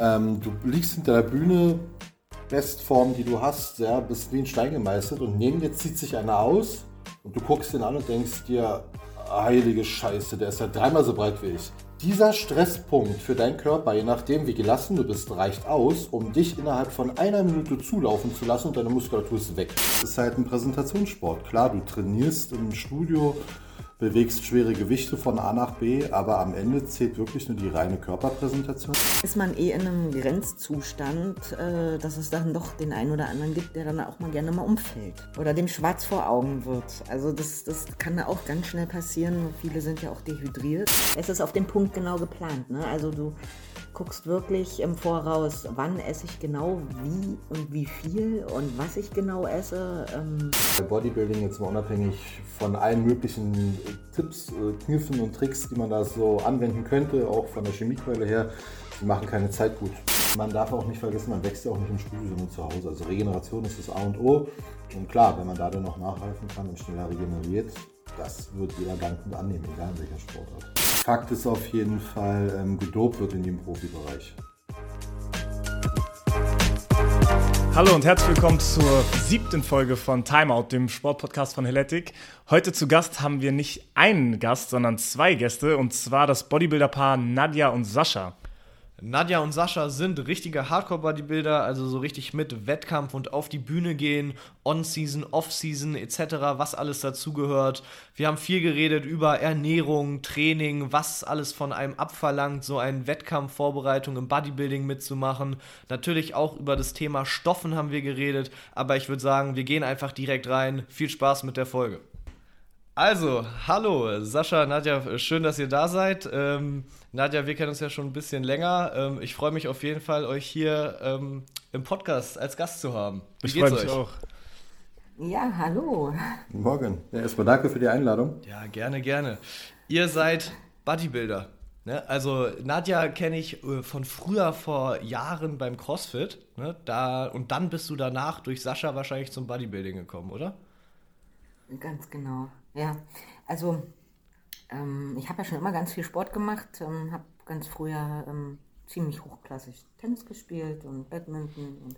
Ähm, du liegst hinter der Bühne, Bestform, die du hast, ja, bist wie ein Stein gemeißelt und neben dir zieht sich einer aus und du guckst ihn an und denkst dir, heilige Scheiße, der ist ja dreimal so breit wie ich. Dieser Stresspunkt für deinen Körper, je nachdem wie gelassen du bist, reicht aus, um dich innerhalb von einer Minute zulaufen zu lassen und deine Muskulatur ist weg. Das ist halt ein Präsentationssport. Klar, du trainierst im Studio, bewegst schwere Gewichte von A nach B, aber am Ende zählt wirklich nur die reine Körperpräsentation. Ist man eh in einem Grenzzustand, äh, dass es dann doch den einen oder anderen gibt, der dann auch mal gerne mal umfällt oder dem schwarz vor Augen wird. Also das, das kann da auch ganz schnell passieren. Viele sind ja auch dehydriert. Es ist auf den Punkt genau geplant. Ne? Also du guckst wirklich im Voraus, wann esse ich genau, wie und wie viel und was ich genau esse. Ähm Bei Bodybuilding jetzt mal unabhängig von allen möglichen Tipps, äh, Kniffen und Tricks, die man da so anwenden könnte, auch von der Chemiekeule her, die machen keine Zeit gut. Man darf auch nicht vergessen, man wächst ja auch nicht im Studio, sondern zu Hause. Also Regeneration ist das A und O. Und klar, wenn man da dann noch nachhelfen kann und schneller regeneriert, das wird jeder dankend annehmen, egal in welcher Sportart. Fakt ist auf jeden Fall, ähm, gedopt wird in dem Profibereich. Hallo und herzlich willkommen zur siebten Folge von Timeout, dem Sportpodcast von Heletic. Heute zu Gast haben wir nicht einen Gast, sondern zwei Gäste, und zwar das Bodybuilder-Paar Nadja und Sascha. Nadja und Sascha sind richtige Hardcore-Bodybuilder, also so richtig mit Wettkampf und auf die Bühne gehen, On-Season, Off-Season etc., was alles dazugehört. Wir haben viel geredet über Ernährung, Training, was alles von einem abverlangt, so eine Wettkampfvorbereitung im Bodybuilding mitzumachen. Natürlich auch über das Thema Stoffen haben wir geredet, aber ich würde sagen, wir gehen einfach direkt rein. Viel Spaß mit der Folge. Also, hallo, Sascha, Nadja, schön, dass ihr da seid. Ähm, Nadja, wir kennen uns ja schon ein bisschen länger. Ähm, ich freue mich auf jeden Fall, euch hier ähm, im Podcast als Gast zu haben. Wie ich freue mich euch? auch. Ja, hallo. Guten Morgen. Ja, erstmal danke für die Einladung. Ja, gerne, gerne. Ihr seid Bodybuilder. Ne? Also Nadja kenne ich äh, von früher vor Jahren beim CrossFit. Ne? Da, und dann bist du danach durch Sascha wahrscheinlich zum Bodybuilding gekommen, oder? Ganz genau. Ja, also ähm, ich habe ja schon immer ganz viel Sport gemacht, ähm, habe ganz früher ähm, ziemlich hochklassig Tennis gespielt und Badminton und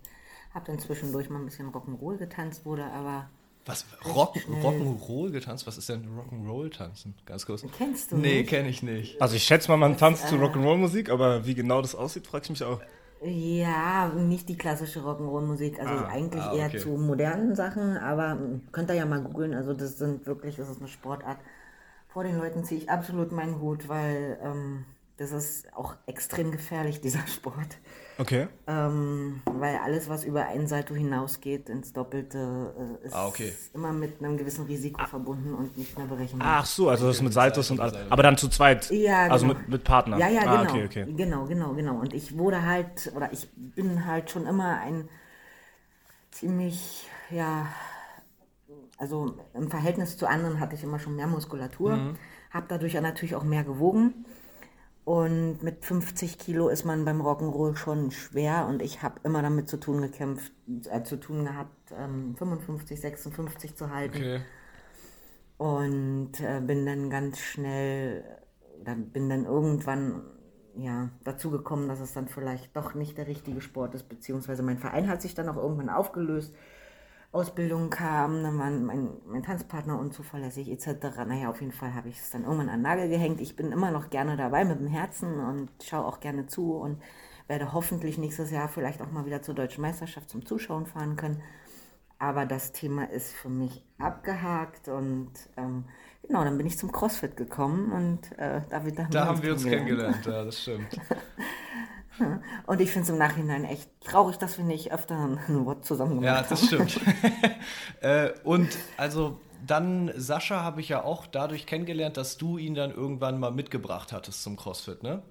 habe dann zwischendurch mal ein bisschen Rock'n'Roll getanzt, wurde aber was? Rock, Rock'n'Roll getanzt? Was ist denn Rock'n'Roll tanzen? Ganz kurz. Kennst du Nee, kenne ich nicht. Also ich schätze mal, man tanzt zu äh, Rock'n'Roll Musik, aber wie genau das aussieht, frage ich mich auch. Ja, nicht die klassische Rock'n'Roll-Musik, also ah, eigentlich ah, okay. eher zu modernen Sachen, aber könnt ihr ja mal googeln, also das sind wirklich, das ist eine Sportart. Vor den Leuten ziehe ich absolut meinen Hut, weil ähm, das ist auch extrem gefährlich, dieser Sport. Okay. Ähm, weil alles, was über ein Salto hinausgeht ins Doppelte, äh, ist ah, okay. immer mit einem gewissen Risiko ah. verbunden und nicht mehr berechenbar. Ach so, also das mit Saltos und alles. Aber dann zu zweit. Ja, also genau. Also mit, mit Partner. Ja, ja, ah, genau. Okay, okay. Genau, genau, genau. Und ich wurde halt, oder ich bin halt schon immer ein ziemlich, ja, also im Verhältnis zu anderen hatte ich immer schon mehr Muskulatur, mhm. habe dadurch ja natürlich auch mehr gewogen und mit 50 Kilo ist man beim Rock'n'Roll schon schwer und ich habe immer damit zu tun gekämpft, äh, zu tun gehabt, ähm, 55, 56 zu halten. Okay. Und äh, bin dann ganz schnell, oder bin dann irgendwann ja, dazu gekommen, dass es dann vielleicht doch nicht der richtige Sport ist, beziehungsweise mein Verein hat sich dann auch irgendwann aufgelöst. Ausbildung kam, dann war mein, mein Tanzpartner unzuverlässig etc. Naja, auf jeden Fall habe ich es dann irgendwann an den Nagel gehängt. Ich bin immer noch gerne dabei mit dem Herzen und schaue auch gerne zu und werde hoffentlich nächstes Jahr vielleicht auch mal wieder zur Deutschen Meisterschaft zum Zuschauen fahren können. Aber das Thema ist für mich abgehakt und ähm, genau, dann bin ich zum CrossFit gekommen und äh, da, da, da haben wir uns kennengelernt. Ja, das stimmt. Und ich finde es im Nachhinein echt traurig, dass wir nicht öfter ein Wort zusammen gemacht haben. Ja, das stimmt. äh, und also dann, Sascha, habe ich ja auch dadurch kennengelernt, dass du ihn dann irgendwann mal mitgebracht hattest zum CrossFit, ne?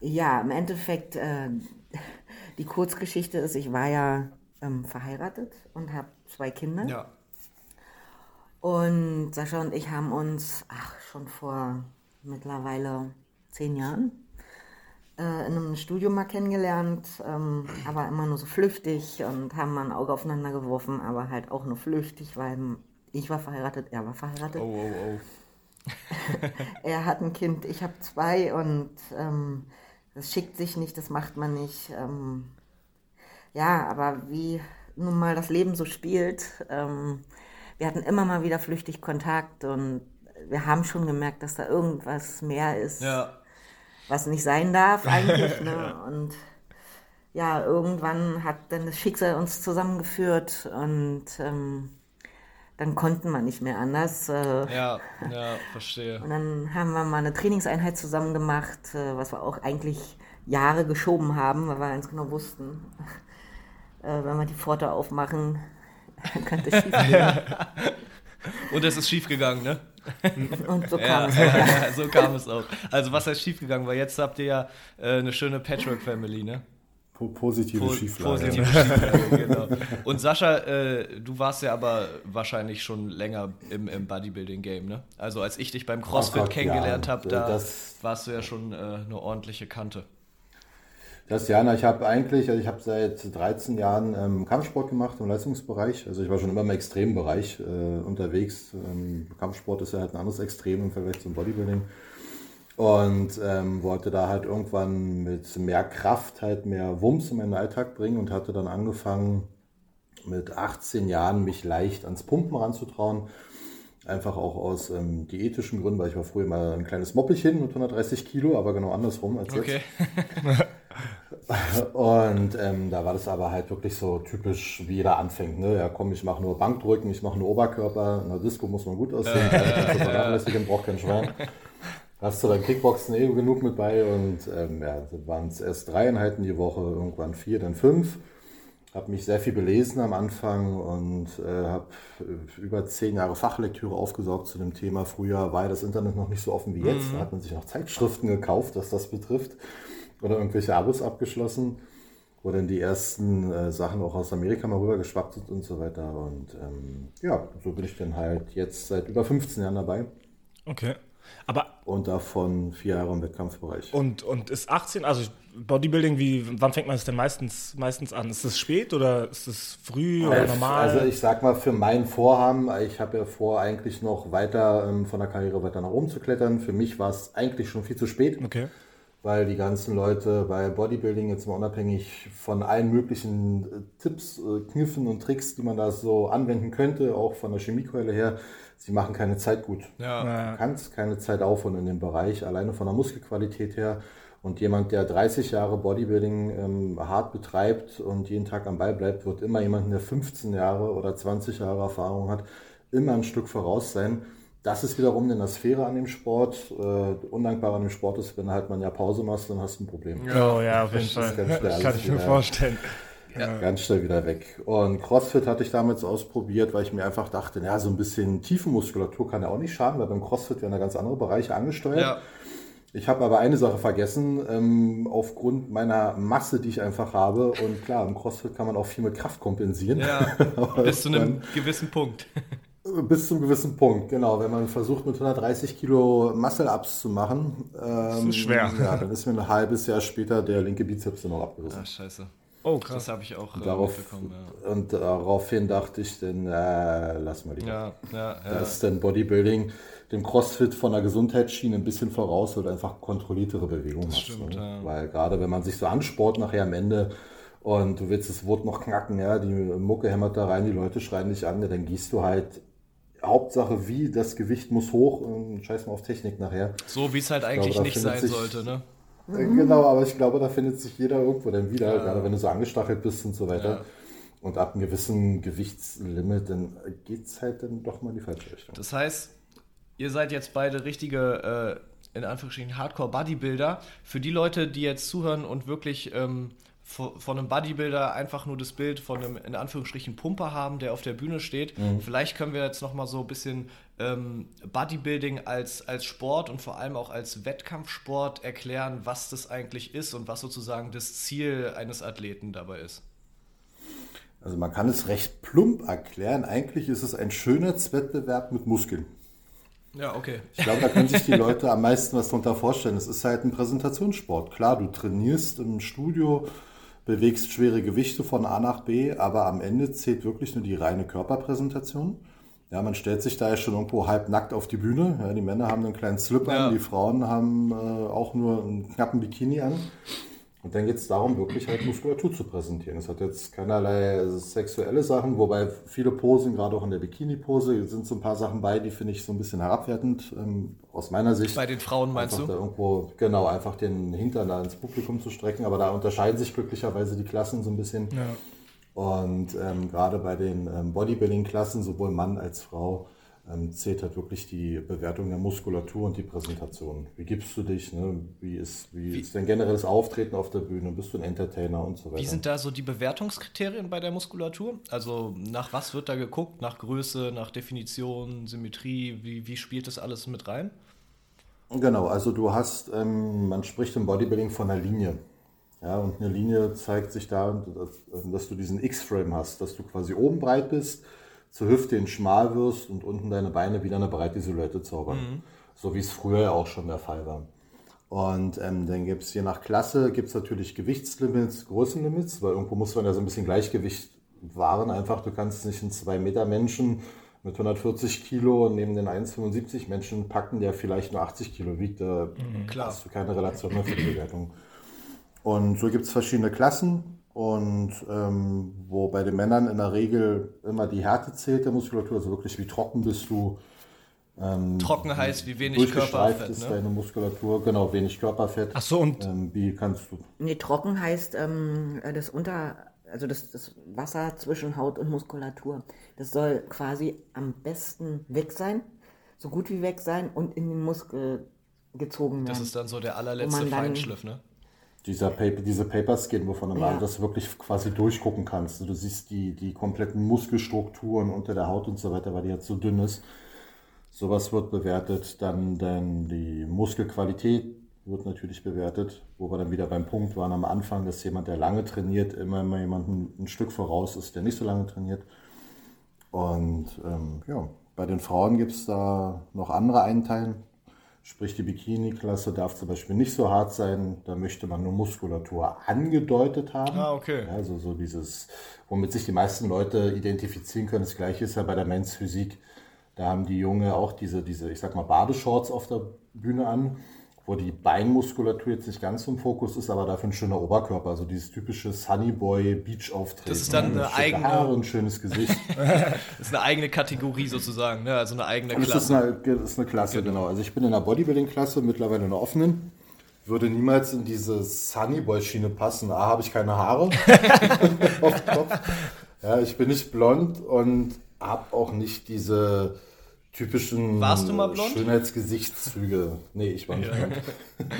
Ja, im Endeffekt, äh, die Kurzgeschichte ist, ich war ja ähm, verheiratet und habe zwei Kinder. Ja. Und Sascha und ich haben uns, ach, schon vor mittlerweile zehn Jahren in einem Studium mal kennengelernt, ähm, aber immer nur so flüchtig und haben mal ein Auge aufeinander geworfen, aber halt auch nur flüchtig, weil ich war verheiratet, er war verheiratet. Oh, oh, oh. er hat ein Kind, ich habe zwei und ähm, das schickt sich nicht, das macht man nicht. Ähm, ja, aber wie nun mal das Leben so spielt, ähm, wir hatten immer mal wieder flüchtig Kontakt und wir haben schon gemerkt, dass da irgendwas mehr ist, Ja. Was nicht sein darf eigentlich. Ne? Und ja, irgendwann hat dann das Schicksal uns zusammengeführt und ähm, dann konnten wir nicht mehr anders. Äh, Ja, ja, verstehe. und dann haben wir mal eine Trainingseinheit zusammen gemacht, äh, was wir auch eigentlich Jahre geschoben haben, weil wir ganz genau wussten, äh, wenn wir die Pforte aufmachen, könnte es schief gehen. Und es ist schief gegangen, ne? Und so kam Ja, es. ja, so kam es auch. Also was heißt schief gegangen? Weil jetzt habt ihr ja äh, eine schöne Patchwork-Family, ne? Po- Positive Po- Schieflage. Positive Schieflage, genau. Und Sascha, äh, du warst ja aber wahrscheinlich schon länger im, im Bodybuilding-Game, ne? Also als ich dich beim CrossFit Ach Gott, kennengelernt ja, habe, da das- warst du ja schon äh, eine ordentliche Kante. Das ja, na, ich habe eigentlich, also ich habe seit 13 Jahren ähm, Kampfsport gemacht im Leistungsbereich. Also ich war schon immer im Extrembereich äh, unterwegs. Ähm, Kampfsport ist ja halt ein anderes Extrem im Vergleich zum Bodybuilding. Und ähm, wollte da halt irgendwann mit mehr Kraft halt mehr Wumms in meinen Alltag bringen und hatte dann angefangen mit 18 Jahren mich leicht ans Pumpen ranzutrauen. Einfach auch aus ähm, diätischen Gründen, weil ich war früher mal ein kleines Moppelchen mit 130 Kilo, aber genau andersrum als jetzt. Und ähm, da war das aber halt wirklich so typisch, wie jeder anfängt. Ne? Ja, komm, ich mache nur Bankdrücken, ich mache nur Oberkörper. In der Disco muss man gut aussehen, kannst du vernachlässigen, braucht kein Schwein. Hast du beim Kickboxen eh genug mit bei und ähm, ja, waren es erst drei Einheiten die Woche, irgendwann vier, dann fünf. Habe mich sehr viel belesen am Anfang und äh, habe über zehn Jahre Fachlektüre aufgesaugt zu dem Thema. Früher war ja das Internet noch nicht so offen wie jetzt. Da hat man sich noch Zeitschriften gekauft, was das betrifft. Oder irgendwelche Abos abgeschlossen, wo dann die ersten äh, Sachen auch aus Amerika mal rübergeschwappt sind und so weiter. Und ähm, ja, so bin ich dann halt jetzt seit über 15 Jahren dabei Okay. Aber und davon vier Jahre im Wettkampfbereich. und, und ist 18, also Bodybuilding, wie, wann fängt man es denn meistens, meistens an? Ist es spät oder ist es früh oder Äh, normal? Also ich sag mal, für mein Vorhaben, ich habe ja vor, eigentlich noch weiter ähm, von der Karriere weiter nach oben zu klettern. Für mich war es eigentlich schon viel zu spät, okay. Weil die ganzen Leute bei Bodybuilding jetzt mal unabhängig von allen möglichen äh, Tipps, äh, Kniffen und Tricks, die man da so anwenden könnte, auch von der Chemiekeule her, sie machen keine Zeit gut. Ja. Du kannst keine Zeit aufholen in dem Bereich, alleine von der Muskelqualität her. Und jemand, der 30 Jahre Bodybuilding ähm, hart betreibt und jeden Tag am Ball bleibt, wird immer jemanden, der 15 Jahre oder 20 Jahre Erfahrung hat, immer ein Stück voraus sein. Das ist wiederum eine Sphäre an dem Sport. Äh, undankbar an dem Sport ist, wenn halt man ja Pause machst, dann hast du ein Problem. Oh ja, auf jeden Das Fall. schnell Kann ich mir wieder- vorstellen. Ganz schnell wieder weg. Und CrossFit hatte ich damals ausprobiert, weil ich mir einfach dachte, ja, so ein bisschen Tiefenmuskulatur kann ja auch nicht schaden, weil beim CrossFit werden da ganz andere Bereiche angesteuert. Ja. Ich habe aber eine Sache vergessen, ähm, aufgrund meiner Masse, die ich einfach habe. Und klar, im CrossFit kann man auch viel mit Kraft kompensieren. Ja, Aber bis zu einem gewissen Punkt. Bis zum gewissen Punkt, genau. Wenn man versucht, mit 130 Kilo Muscle-Ups zu machen, ähm, ist schwer. Ja, dann ist mir ein halbes Jahr später der linke Bizeps noch abgerissen. Ah, scheiße. Oh, Das krass. habe ich auch äh, Darauf, mitbekommen. Und daraufhin dachte ich dann, äh, lass mal lieber. Ja, ja, ja. Da ja. ist dann Bodybuilding dem CrossFit von der Gesundheitsschiene ein bisschen voraus, weil du einfach kontrolliertere Bewegung hast. stimmt, ne? ja. Weil gerade wenn man sich so ansport nachher am Ende und du willst das Wort noch knacken, ja, die Mucke hämmert da rein, die Leute schreien dich an, ja, dann gehst du halt Hauptsache wie, das Gewicht muss hoch und scheiß mal auf Technik nachher. So wie es halt eigentlich da nicht sein sich- sollte, ne? Äh, Genau, aber ich glaube, da findet sich jeder irgendwo dann wieder, gerade wenn du so angestachelt bist und so weiter. Ja. Und ab einem gewissen Gewichtslimit, dann geht's halt dann doch mal in die falsche Richtung. Das heißt, ihr seid jetzt beide richtige, äh, in Anführungsstrichen, Hardcore-Bodybuilder. Für die Leute, die jetzt zuhören und wirklich ähm, von, einem Bodybuilder einfach nur das Bild von einem, in Anführungsstrichen, Pumper haben, der auf der Bühne steht, vielleicht können wir jetzt nochmal so ein bisschen ähm, Bodybuilding als, als Sport und vor allem auch als Wettkampfsport erklären, was das eigentlich ist und was sozusagen das Ziel eines Athleten dabei ist. Also man kann es recht plump erklären. Eigentlich ist es ein Schönheitswettbewerb mit Muskeln. Ja, okay. Ich glaube, da können sich die Leute am meisten was darunter vorstellen. Es ist halt ein Präsentationssport. Klar, du trainierst im Studio, bewegst schwere Gewichte von A nach B, aber am Ende zählt wirklich nur die reine Körperpräsentation. Ja, man stellt sich da ja schon irgendwo halb nackt auf die Bühne. Ja, die Männer haben einen kleinen Slip Ja. an, die Frauen haben äh, auch nur einen knappen Bikini an. Und dann geht es darum, wirklich halt Muskulatur zu präsentieren. Es hat jetzt keinerlei sexuelle Sachen, wobei viele Posen, gerade auch in der Bikini-Pose, sind so ein paar Sachen bei, die finde ich so ein bisschen herabwertend, ähm, aus meiner Sicht. Bei den Frauen meinst du? Irgendwo, genau, einfach den Hintern da ins Publikum zu strecken. Aber da unterscheiden sich glücklicherweise die Klassen so ein bisschen. Und ähm, gerade bei den ähm, Bodybuilding-Klassen, sowohl Mann als Frau, ähm, zählt halt wirklich die Bewertung der Muskulatur und die Präsentation. Wie gibst du dich? Ne? Wie, ist, wie, ist dein generelles Auftreten auf der Bühne? Bist du ein Entertainer und so weiter? Wie sind da so die Bewertungskriterien bei der Muskulatur? Also nach was wird da geguckt? Nach Größe, nach Definition, Symmetrie? Wie, wie spielt das alles mit rein? Genau, also du hast, ähm, man spricht im Bodybuilding von einer Linie. Ja, und eine Linie zeigt sich da, dass, dass du diesen X-Frame hast, dass du quasi oben breit bist, zur Hüfte hin schmal wirst und unten deine Beine wieder eine breite Silhouette zaubern. So wie es früher ja auch schon der Fall war. Und ähm, dann gibt es je nach Klasse gibt's natürlich Gewichtslimits, Größenlimits, weil irgendwo muss man ja so ein bisschen Gleichgewicht wahren. Einfach, du kannst nicht einen 2 Meter Menschen mit 140 Kilo neben den 1,75 Menschen packen, der vielleicht nur 80 Kilo wiegt. Da klar. hast du keine Relation mehr für die Bewertung. Und so gibt es verschiedene Klassen. Und ähm, wo bei den Männern in der Regel immer die Härte zählt der Muskulatur, also wirklich wie trocken bist du, Trocken heißt wie wenig Körperfett. ist Ne? deine Muskulatur, genau, wenig Körperfett. Ach so, und Ähm, wie kannst du, Nee, trocken heißt ähm, das unter, also das, das Wasser zwischen Haut und Muskulatur. Das soll quasi am besten weg sein, so gut wie weg sein und in den Muskel gezogen werden. Das ist dann so der allerletzte Feinschliff, ne? Dieser Paper, diese Paperskin, wovon du Ja. dass du wirklich quasi durchgucken kannst. Du siehst die, die kompletten Muskelstrukturen unter der Haut und so weiter, weil die jetzt so dünn ist. Sowas wird bewertet. Dann, dann die Muskelqualität wird natürlich bewertet, wo wir dann wieder beim Punkt waren am Anfang, dass jemand, der lange trainiert, immer mal jemanden ein Stück voraus ist, der nicht so lange trainiert. Und ähm, ja, bei den Frauen gibt es da noch andere Einteilen. Sprich, die Bikini-Klasse darf zum Beispiel nicht so hart sein. Da möchte man nur Muskulatur angedeutet haben. Ah, okay. Ja, also so dieses, womit sich die meisten Leute identifizieren können. Das gleiche ist ja bei der Men's Physik. Da haben die Junge auch diese, diese, ich sag mal, Badeshorts auf der Bühne an, wo die Beinmuskulatur jetzt nicht ganz im Fokus ist, aber dafür ein schöner Oberkörper. Also dieses typische Sunnyboy Beach Auftreten. Das ist dann ne? eine eigene- Haare, ein schönes Gesicht. Das ist eine eigene Kategorie sozusagen, ne? Also eine eigene Das ist Klasse. eine, das ist eine Klasse, genau. Also ich bin in der Bodybuilding-Klasse, mittlerweile in der offenen. Würde niemals in diese Sunnyboy-Schiene passen. A, habe ich keine Haare auf dem Kopf. Ja, ich bin nicht blond und habe auch nicht diese typischen Warst du mal blond? Schönheitsgesichtszüge. Nee, ich war nicht blond.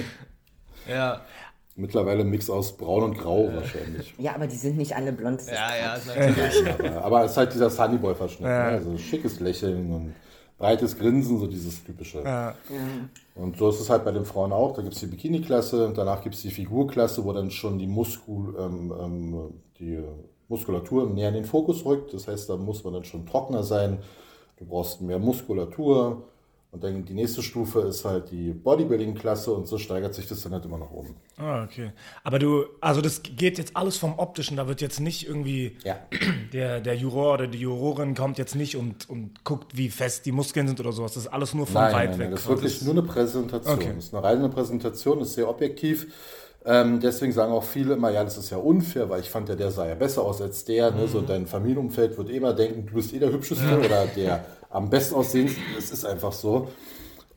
Ja, Mittlerweile ein Mix aus braun und grau wahrscheinlich. ja, aber die sind nicht alle blond. ja, ja, natürlich. Aber, aber es ist halt dieser Sunnyboy-Verschnitt. Ja. Ne? Also schickes Lächeln und breites Grinsen, so dieses typische. Ja. Und so ist es halt bei den Frauen auch. Da gibt es die Bikini-Klasse, danach gibt es die Figurklasse, wo dann schon die, Muskul, ähm, ähm, die Muskulatur näher in den Fokus rückt. Das heißt, da muss man dann schon trockener sein. Du brauchst mehr Muskulatur. Und dann die nächste Stufe ist halt die Bodybuilding-Klasse und so steigert sich das dann halt immer nach oben. Ah, okay. Aber du, also das geht jetzt alles vom Optischen, da wird jetzt nicht irgendwie, Ja. der, der Juror oder die Jurorin kommt jetzt nicht und, und guckt, wie fest die Muskeln sind oder sowas. Das ist alles nur von Nein, weit nein, weg. nein, das ist wirklich nur eine Präsentation. Okay. Das ist eine reine Präsentation, ist sehr objektiv. Ähm, deswegen sagen auch viele immer, ja, das ist ja unfair, weil ich fand ja, der sah ja besser aus als der. Ne? Mhm. So dein Familienumfeld wird eh immer denken, du bist eh der Hübscheste oder der am besten aussehendste. Das ist einfach so.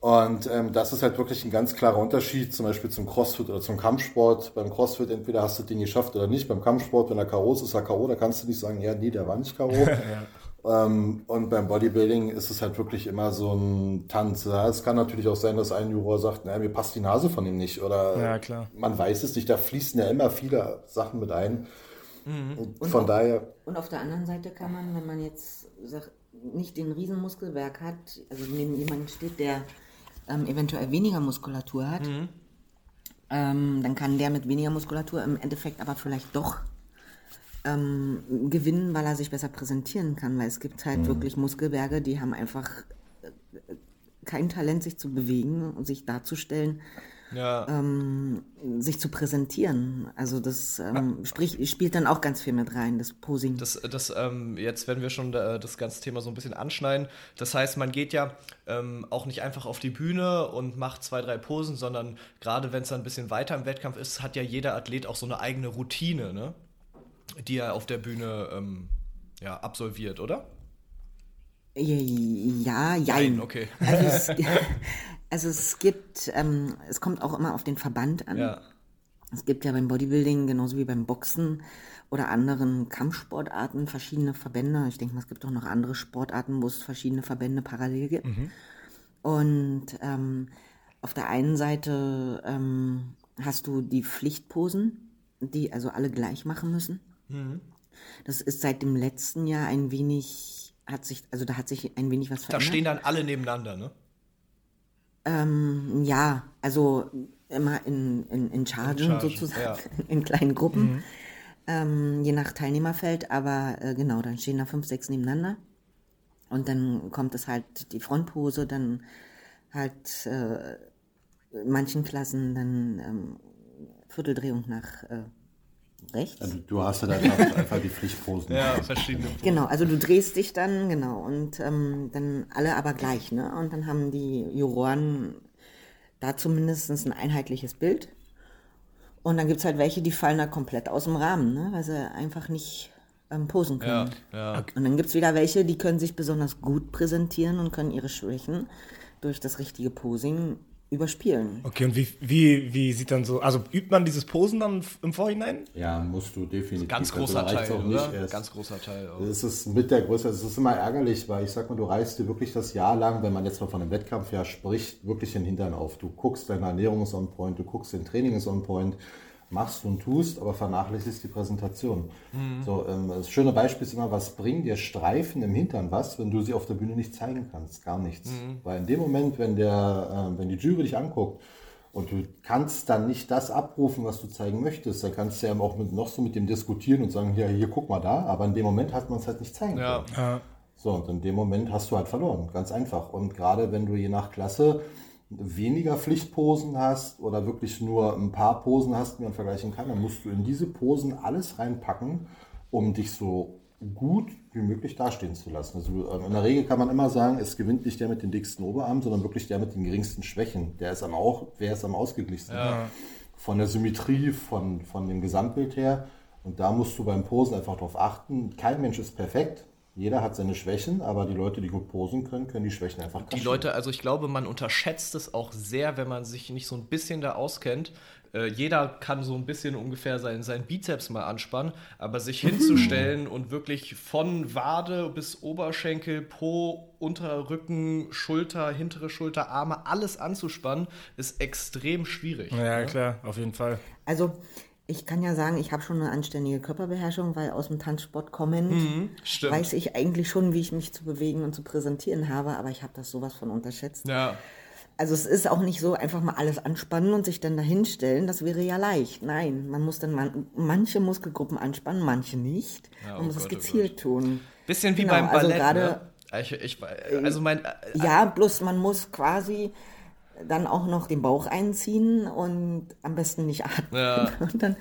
Und ähm, das ist halt wirklich ein ganz klarer Unterschied, zum Beispiel zum Crossfit oder zum Kampfsport. Beim Crossfit entweder hast du den geschafft oder nicht. Beim Kampfsport, wenn er K.O. ist, ist er K.O., da kannst du nicht sagen, ja, nee, der war nicht K.O. Ähm, und beim Bodybuilding ist es halt wirklich immer so ein Tanz. Ja, es kann natürlich auch sein, dass ein Juror sagt, naja, mir passt die Nase von ihm nicht. Oder Ja, klar. man weiß es nicht. Da fließen ja immer viele Sachen mit ein. Und von Und- daher, Und auf der anderen Seite kann man, wenn man jetzt sagt, nicht den Riesenmuskelberg hat, also neben jemandem steht, der ähm, eventuell weniger Muskulatur hat, ähm, dann kann der mit weniger Muskulatur im Endeffekt aber vielleicht doch ähm, gewinnen, weil er sich besser präsentieren kann, weil es gibt halt wirklich Muskelberge, die haben einfach äh, kein Talent, sich zu bewegen und sich darzustellen. Ja. ähm, sich zu präsentieren. Also das ähm, sprich, spielt dann auch ganz viel mit rein, das Posing. Das, das ähm, jetzt, wenn wir schon das ganze Thema so ein bisschen anschneiden, das heißt, man geht ja ähm, auch nicht einfach auf die Bühne und macht zwei, drei Posen, sondern gerade wenn es dann ein bisschen weiter im Wettkampf ist, hat ja jeder Athlet auch so eine eigene Routine, ne? Die er auf der Bühne ähm, ja, absolviert, oder? Ja, jein. Nein, okay. Also es, also es gibt, ähm, es kommt auch immer auf den Verband an. Ja. Es gibt ja beim Bodybuilding genauso wie beim Boxen oder anderen Kampfsportarten verschiedene Verbände. Ich denke mal, es gibt auch noch andere Sportarten, wo es verschiedene Verbände parallel gibt. Und ähm, auf der einen Seite ähm, hast du die Pflichtposen, die also alle gleich machen müssen. Das ist seit dem letzten Jahr ein wenig, hat sich, also da hat sich ein wenig was Da verändert. stehen dann alle nebeneinander, ne? Ähm, ja, also immer in, in, in Chargen, Chargen, sozusagen, ja. in kleinen Gruppen, ähm, je nach Teilnehmerfeld, aber äh, genau, dann stehen da fünf, sechs nebeneinander und dann kommt es halt die Frontpose, dann halt äh, in manchen Klassen dann ähm, Vierteldrehung nach äh, rechts. Also, du hast ja dann einfach die Pflichtposen. Ja, verschiedene. Genau, also du drehst dich dann, genau, und ähm, dann alle aber gleich, ne? Und dann haben die Juroren da zumindest ein einheitliches Bild. Und dann gibt's halt welche, die fallen da komplett aus dem Rahmen, ne? Weil sie einfach nicht ähm, posen Ja, können. ja. Und dann gibt's wieder welche, die können sich besonders gut präsentieren und können ihre Schwächen durch das richtige Posing überspielen. Okay, und wie, wie, wie sieht dann so, also übt man dieses Posen dann im Vorhinein? Ja, musst du definitiv. Ganz Also, großer Teil, auch oder? nicht erst. Ganz großer Teil. Auch. Es ist mit der Größe, es ist immer ärgerlich, weil ich sag mal, du reißt dir wirklich das Jahr lang, wenn man jetzt mal von einem Wettkampf spricht, wirklich den Hintern auf. Du guckst, deine Ernährung ist on point, du guckst, dein Training ist on point, machst und tust, aber vernachlässigst die Präsentation. So, ähm, das schöne Beispiel ist immer, was bringen dir Streifen im Hintern was, wenn du sie auf der Bühne nicht zeigen kannst? Gar nichts. Weil in dem Moment, wenn, der, äh, wenn die Jury dich anguckt, und du kannst dann nicht das abrufen, was du zeigen möchtest. Dann kannst du ja auch mit, noch so mit dem diskutieren und sagen, ja, hier guck mal da. Aber in dem Moment hat man es halt nicht zeigen Ja. können. So, und in dem Moment hast du halt verloren. Ganz einfach. Und gerade wenn du je nach Klasse weniger Pflichtposen hast oder wirklich nur ein paar Posen hast, die man vergleichen kann, dann musst du in diese Posen alles reinpacken, um dich so gut wie möglich dastehen zu lassen. Also ähm, in der Regel kann man immer sagen, es gewinnt nicht der mit den dicksten Oberarmen, sondern wirklich der mit den geringsten Schwächen. Der ist am auch, wer ist am ausgeglichensten. Von der Symmetrie, von, von dem Gesamtbild her. Und da musst du beim Posen einfach darauf achten. Kein Mensch ist perfekt. Jeder hat seine Schwächen, aber die Leute, die gut posen können, können die Schwächen einfach Die Leute, also ich glaube, man unterschätzt es auch sehr, wenn man sich nicht so ein bisschen da auskennt. Äh, jeder kann so ein bisschen ungefähr seinen, seinen Bizeps mal anspannen, aber sich hinzustellen und wirklich von Wade bis Oberschenkel, Po, Unterrücken, Schulter, hintere Schulter, Arme, alles anzuspannen, ist extrem schwierig. Ja, klar, auf jeden Fall. Also ich kann ja sagen, ich habe schon eine anständige Körperbeherrschung, weil aus dem Tanzsport kommend stimmt. weiß ich eigentlich schon, wie ich mich zu bewegen und zu präsentieren habe, aber ich habe das sowas von unterschätzt. Ja, Also es ist auch nicht so, einfach mal alles anspannen und sich dann dahinstellen, das wäre ja leicht. Nein, man muss dann man, manche Muskelgruppen anspannen, manche nicht. Ja, man oh muss es Gott, oh gezielt tun. bisschen wie Genau, beim also Ballett. gerade- ne? ich, ich, also mein, äh, Ja, bloß man muss quasi dann auch noch den Bauch einziehen und am besten nicht atmen. Ja. Und dann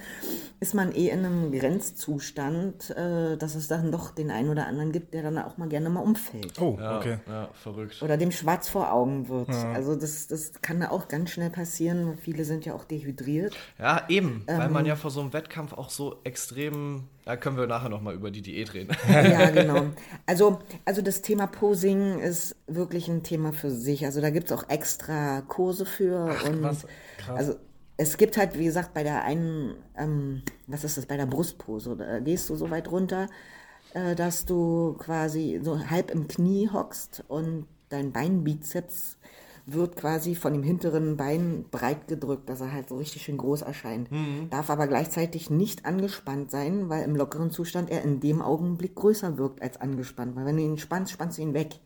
ist man eh in einem Grenzzustand, äh, dass es dann doch den einen oder anderen gibt, der dann auch mal gerne mal umfällt. Oh, ja, okay. ja, verrückt. Oder dem schwarz vor Augen wird. Also das, das kann da auch ganz schnell passieren. Viele sind ja auch dehydriert. Ja, eben, weil Ähm. man ja vor so einem Wettkampf auch so extrem. Da können wir nachher nochmal über die Diät reden. Ja, genau. Also, also das Thema Posing ist wirklich ein Thema für sich. Also da gibt es auch extra Kurse für. und was? Krass. Also es gibt halt, wie gesagt, bei der einen, ähm, was ist das, bei der Brustpose, da gehst du so weit runter, äh, dass du quasi so halb im Knie hockst und dein Beinbizeps wird quasi von dem hinteren Bein breit gedrückt, dass er halt so richtig schön groß erscheint. Darf aber gleichzeitig nicht angespannt sein, weil im lockeren Zustand er in dem Augenblick größer wirkt als angespannt. Weil wenn du ihn spannst, spannst du ihn weg.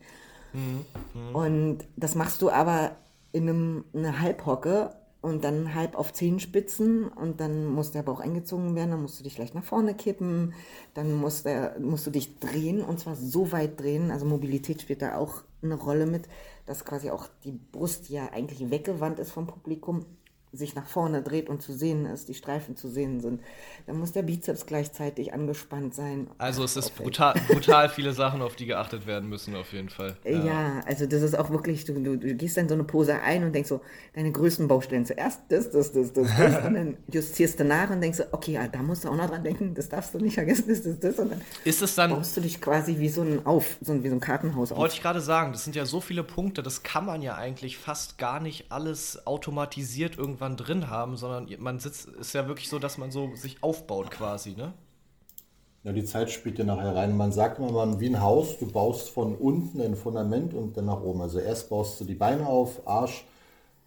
Und das machst du aber in einem, einer Halbhocke und dann halb auf Zehenspitzen und dann muss der Bauch eingezogen werden, dann musst du dich leicht nach vorne kippen, dann musst, der, musst du dich drehen und zwar so weit drehen, also Mobilität spielt da auch eine Rolle mit, dass quasi auch die Brust, ja eigentlich weggewandt ist vom Publikum, sich nach vorne dreht und zu sehen ist, die Streifen zu sehen sind. Dann muss der Bizeps gleichzeitig angespannt sein. Also es ist brutal, brutal viele Sachen, auf die geachtet werden müssen, auf jeden Fall. Ja, ja also das ist auch wirklich, du, du, du, gehst dann so eine Pose ein und denkst so, deine größten Baustellen zuerst das, das, das, das, das und dann justierst du nach und denkst so, okay, ja, da musst du auch noch dran denken, das darfst du nicht vergessen, das, das, das und dann ist es dann, baust du dich quasi wie so ein auf, so ein, wie so ein Kartenhaus auf. Wollte ich gerade sagen, das sind ja so viele Punkte, das kann man ja eigentlich fast gar nicht alles automatisiert irgendwann irgendwann drin haben, sondern man sitzt, ist ja wirklich so, dass man so sich aufbaut quasi, ne? Ja, die Zeit spielt ja nachher rein. Man sagt immer, man wie ein Haus, du baust von unten ein Fundament und dann nach oben. Also erst baust du die Beine auf, Arsch,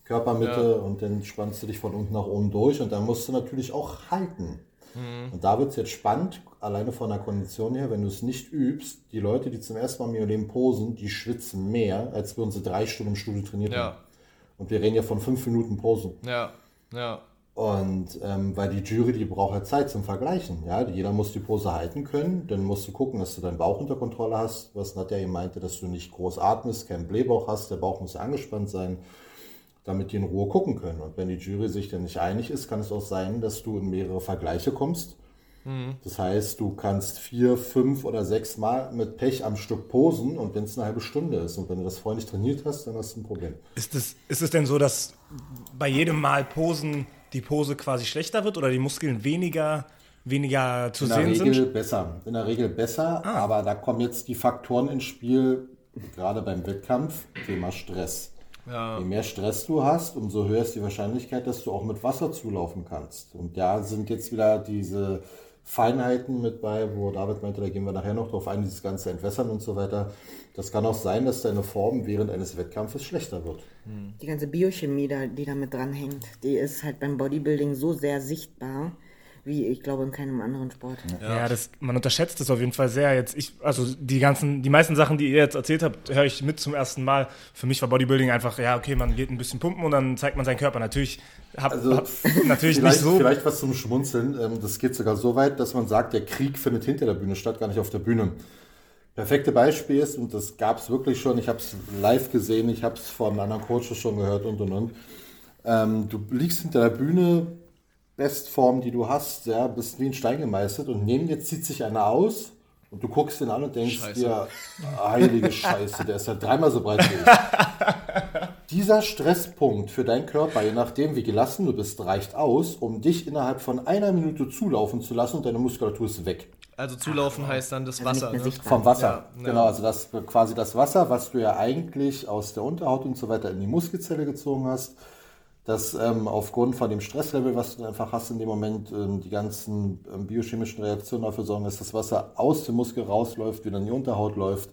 Körpermitte ja. und dann spannst du dich von unten nach oben durch und dann musst du natürlich auch halten. Mhm. Und da wird es jetzt spannend, alleine von der Kondition her, wenn du es nicht übst, die Leute, die zum ersten Mal im Leben posen, die schwitzen mehr, als würden sie drei Stunden im Studio trainiert ja. haben. Und wir reden ja von fünf Minuten Posen. Ja, ja. Und ähm, weil die Jury, die braucht ja Zeit zum Vergleichen. Ja? Jeder muss die Pose halten können. Dann musst du gucken, dass du deinen Bauch unter Kontrolle hast. Was Nadja eben meinte, dass du nicht groß atmest, keinen Blähbauch hast. Der Bauch muss ja angespannt sein, damit die in Ruhe gucken können. Und wenn die Jury sich dann nicht einig ist, kann es auch sein, dass du in mehrere Vergleiche kommst Mhm. Das heißt, du kannst vier, fünf oder sechs Mal mit Pech am Stück posen und wenn es eine halbe Stunde ist und wenn du das vorher nicht trainiert hast, dann hast du ein Problem. Ist es, ist es denn so, dass bei jedem Mal Posen die Pose quasi schlechter wird oder die Muskeln weniger, weniger zu sehen sind? In der Regel besser. In der Regel besser, ah. aber da kommen jetzt die Faktoren ins Spiel, gerade beim Wettkampf, Thema Stress. Ja. Je mehr Stress du hast, umso höher ist die Wahrscheinlichkeit, dass du auch mit Wasser zulaufen kannst. Und da sind jetzt wieder diese Feinheiten mit bei, wo David meinte, da gehen wir nachher noch drauf ein, dieses ganze Entwässern und so weiter. Das kann auch sein, dass deine Form während eines Wettkampfes schlechter wird. Die ganze Biochemie, die da mit dranhängt, die ist halt beim Bodybuilding so sehr sichtbar wie ich glaube in keinem anderen Sport. Ja, ja das, man unterschätzt das auf jeden Fall sehr. Jetzt ich, also die ganzen, die meisten Sachen, die ihr jetzt erzählt habt, höre ich mit zum ersten Mal. Für mich war Bodybuilding einfach, ja, okay, man geht ein bisschen pumpen und dann zeigt man seinen Körper. Natürlich hab, also, hab natürlich nicht so. Vielleicht was zum Schmunzeln. Ähm, das geht sogar so weit, dass man sagt, der Krieg findet hinter der Bühne statt, gar nicht auf der Bühne. Perfekte Beispiel ist, und das gab es wirklich schon, ich habe es live gesehen, ich habe es von anderen Coaches schon gehört und und und. Ähm, du liegst hinter der Bühne, Bestform, die du hast, ja, bist wie ein Stein gemeißelt und neben dir zieht sich einer aus und du guckst ihn an und denkst Scheiße. dir, heilige Scheiße, der ist ja dreimal so breit wie ich. Dieser Stresspunkt für deinen Körper, je nachdem wie gelassen du bist, reicht aus, um dich innerhalb von einer Minute zulaufen zu lassen und deine Muskulatur ist weg. Also zulaufen Ach, heißt dann das also Wasser. Ne? Vom Wasser. Ja, genau, also das quasi das Wasser, was du ja eigentlich aus der Unterhaut und so weiter in die Muskelzelle gezogen hast, dass ähm, aufgrund von dem Stresslevel, was du einfach hast in dem Moment, ähm, die ganzen ähm, biochemischen Reaktionen dafür sorgen, dass das Wasser aus dem Muskel rausläuft, wieder in die Unterhaut läuft.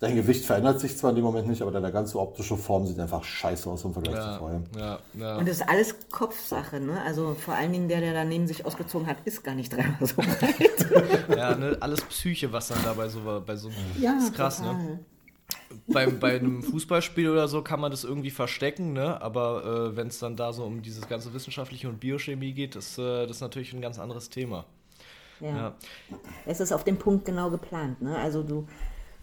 Dein Gewicht verändert sich zwar in dem Moment nicht, aber deine ganze optische Form sieht einfach scheiße aus im Vergleich ja, zu vorher. Ja, ja. Und das ist alles Kopfsache, ne? Also vor allen Dingen der, der daneben sich ausgezogen hat, ist gar nicht dreimal so breit. ja, ne? Alles Psyche, was dann dabei so war, bei so ja, ist krass, ne? total. ne? Bei, bei einem Fußballspiel oder so kann man das irgendwie verstecken, ne? aber äh, wenn es dann da so um dieses ganze Wissenschaftliche und Biochemie geht, ist äh, das natürlich ein ganz anderes Thema. Ja. ja. Es ist auf dem Punkt genau geplant. Ne? Also du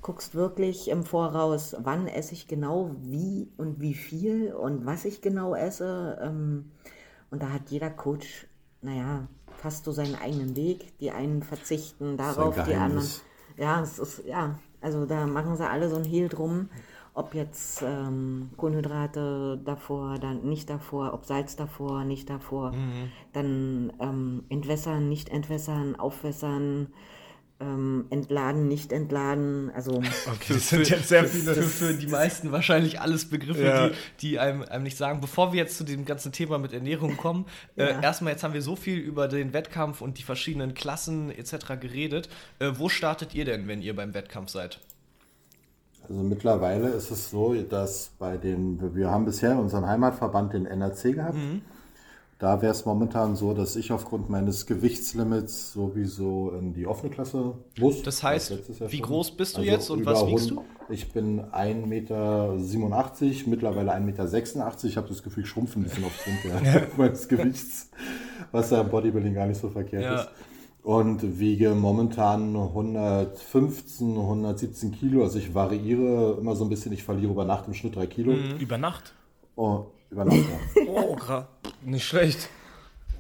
guckst wirklich im Voraus, wann esse ich genau, wie und wie viel und was ich genau esse. Ähm, und da hat jeder Coach, naja, fast so seinen eigenen Weg. Die einen verzichten darauf, die anderen. Ja, es ist, ja, also da machen sie alle so ein Hehl drum, ob jetzt ähm, Kohlenhydrate davor, dann nicht davor, ob Salz davor, nicht davor, mhm. dann ähm, entwässern, nicht entwässern, aufwässern, ähm, entladen, nicht entladen. Also okay, das sind jetzt sehr viele. Für, für, die meisten wahrscheinlich alles Begriffe, ja. die, die einem, einem nicht sagen. Bevor wir jetzt zu dem ganzen Thema mit Ernährung kommen, äh, ja. äh, erstmal jetzt haben wir so viel über den Wettkampf und die verschiedenen Klassen etc. geredet. Äh, wo startet ihr denn, wenn ihr beim Wettkampf seid? Also mittlerweile ist es so, dass bei den, wir haben bisher unseren Heimatverband den NRC gehabt. Mhm. Da wäre es momentan so, dass ich aufgrund meines Gewichtslimits sowieso in die offene Klasse muss. Das heißt, wie groß bist du also jetzt und was wiegst du? Ich bin 1,87 Meter, mittlerweile 1,86 Meter. Ich habe das Gefühl, ich schrumpfe ein bisschen aufgrund meines Gewichts, was ja im Bodybuilding gar nicht so verkehrt ja. ist. Und wiege momentan 115, 117 Kilo. Also ich variiere immer so ein bisschen. Ich verliere über Nacht im Schnitt 3 Kilo. Mhm. Über Nacht? Oh, über Nacht, ja. Oh, krass. Nicht schlecht.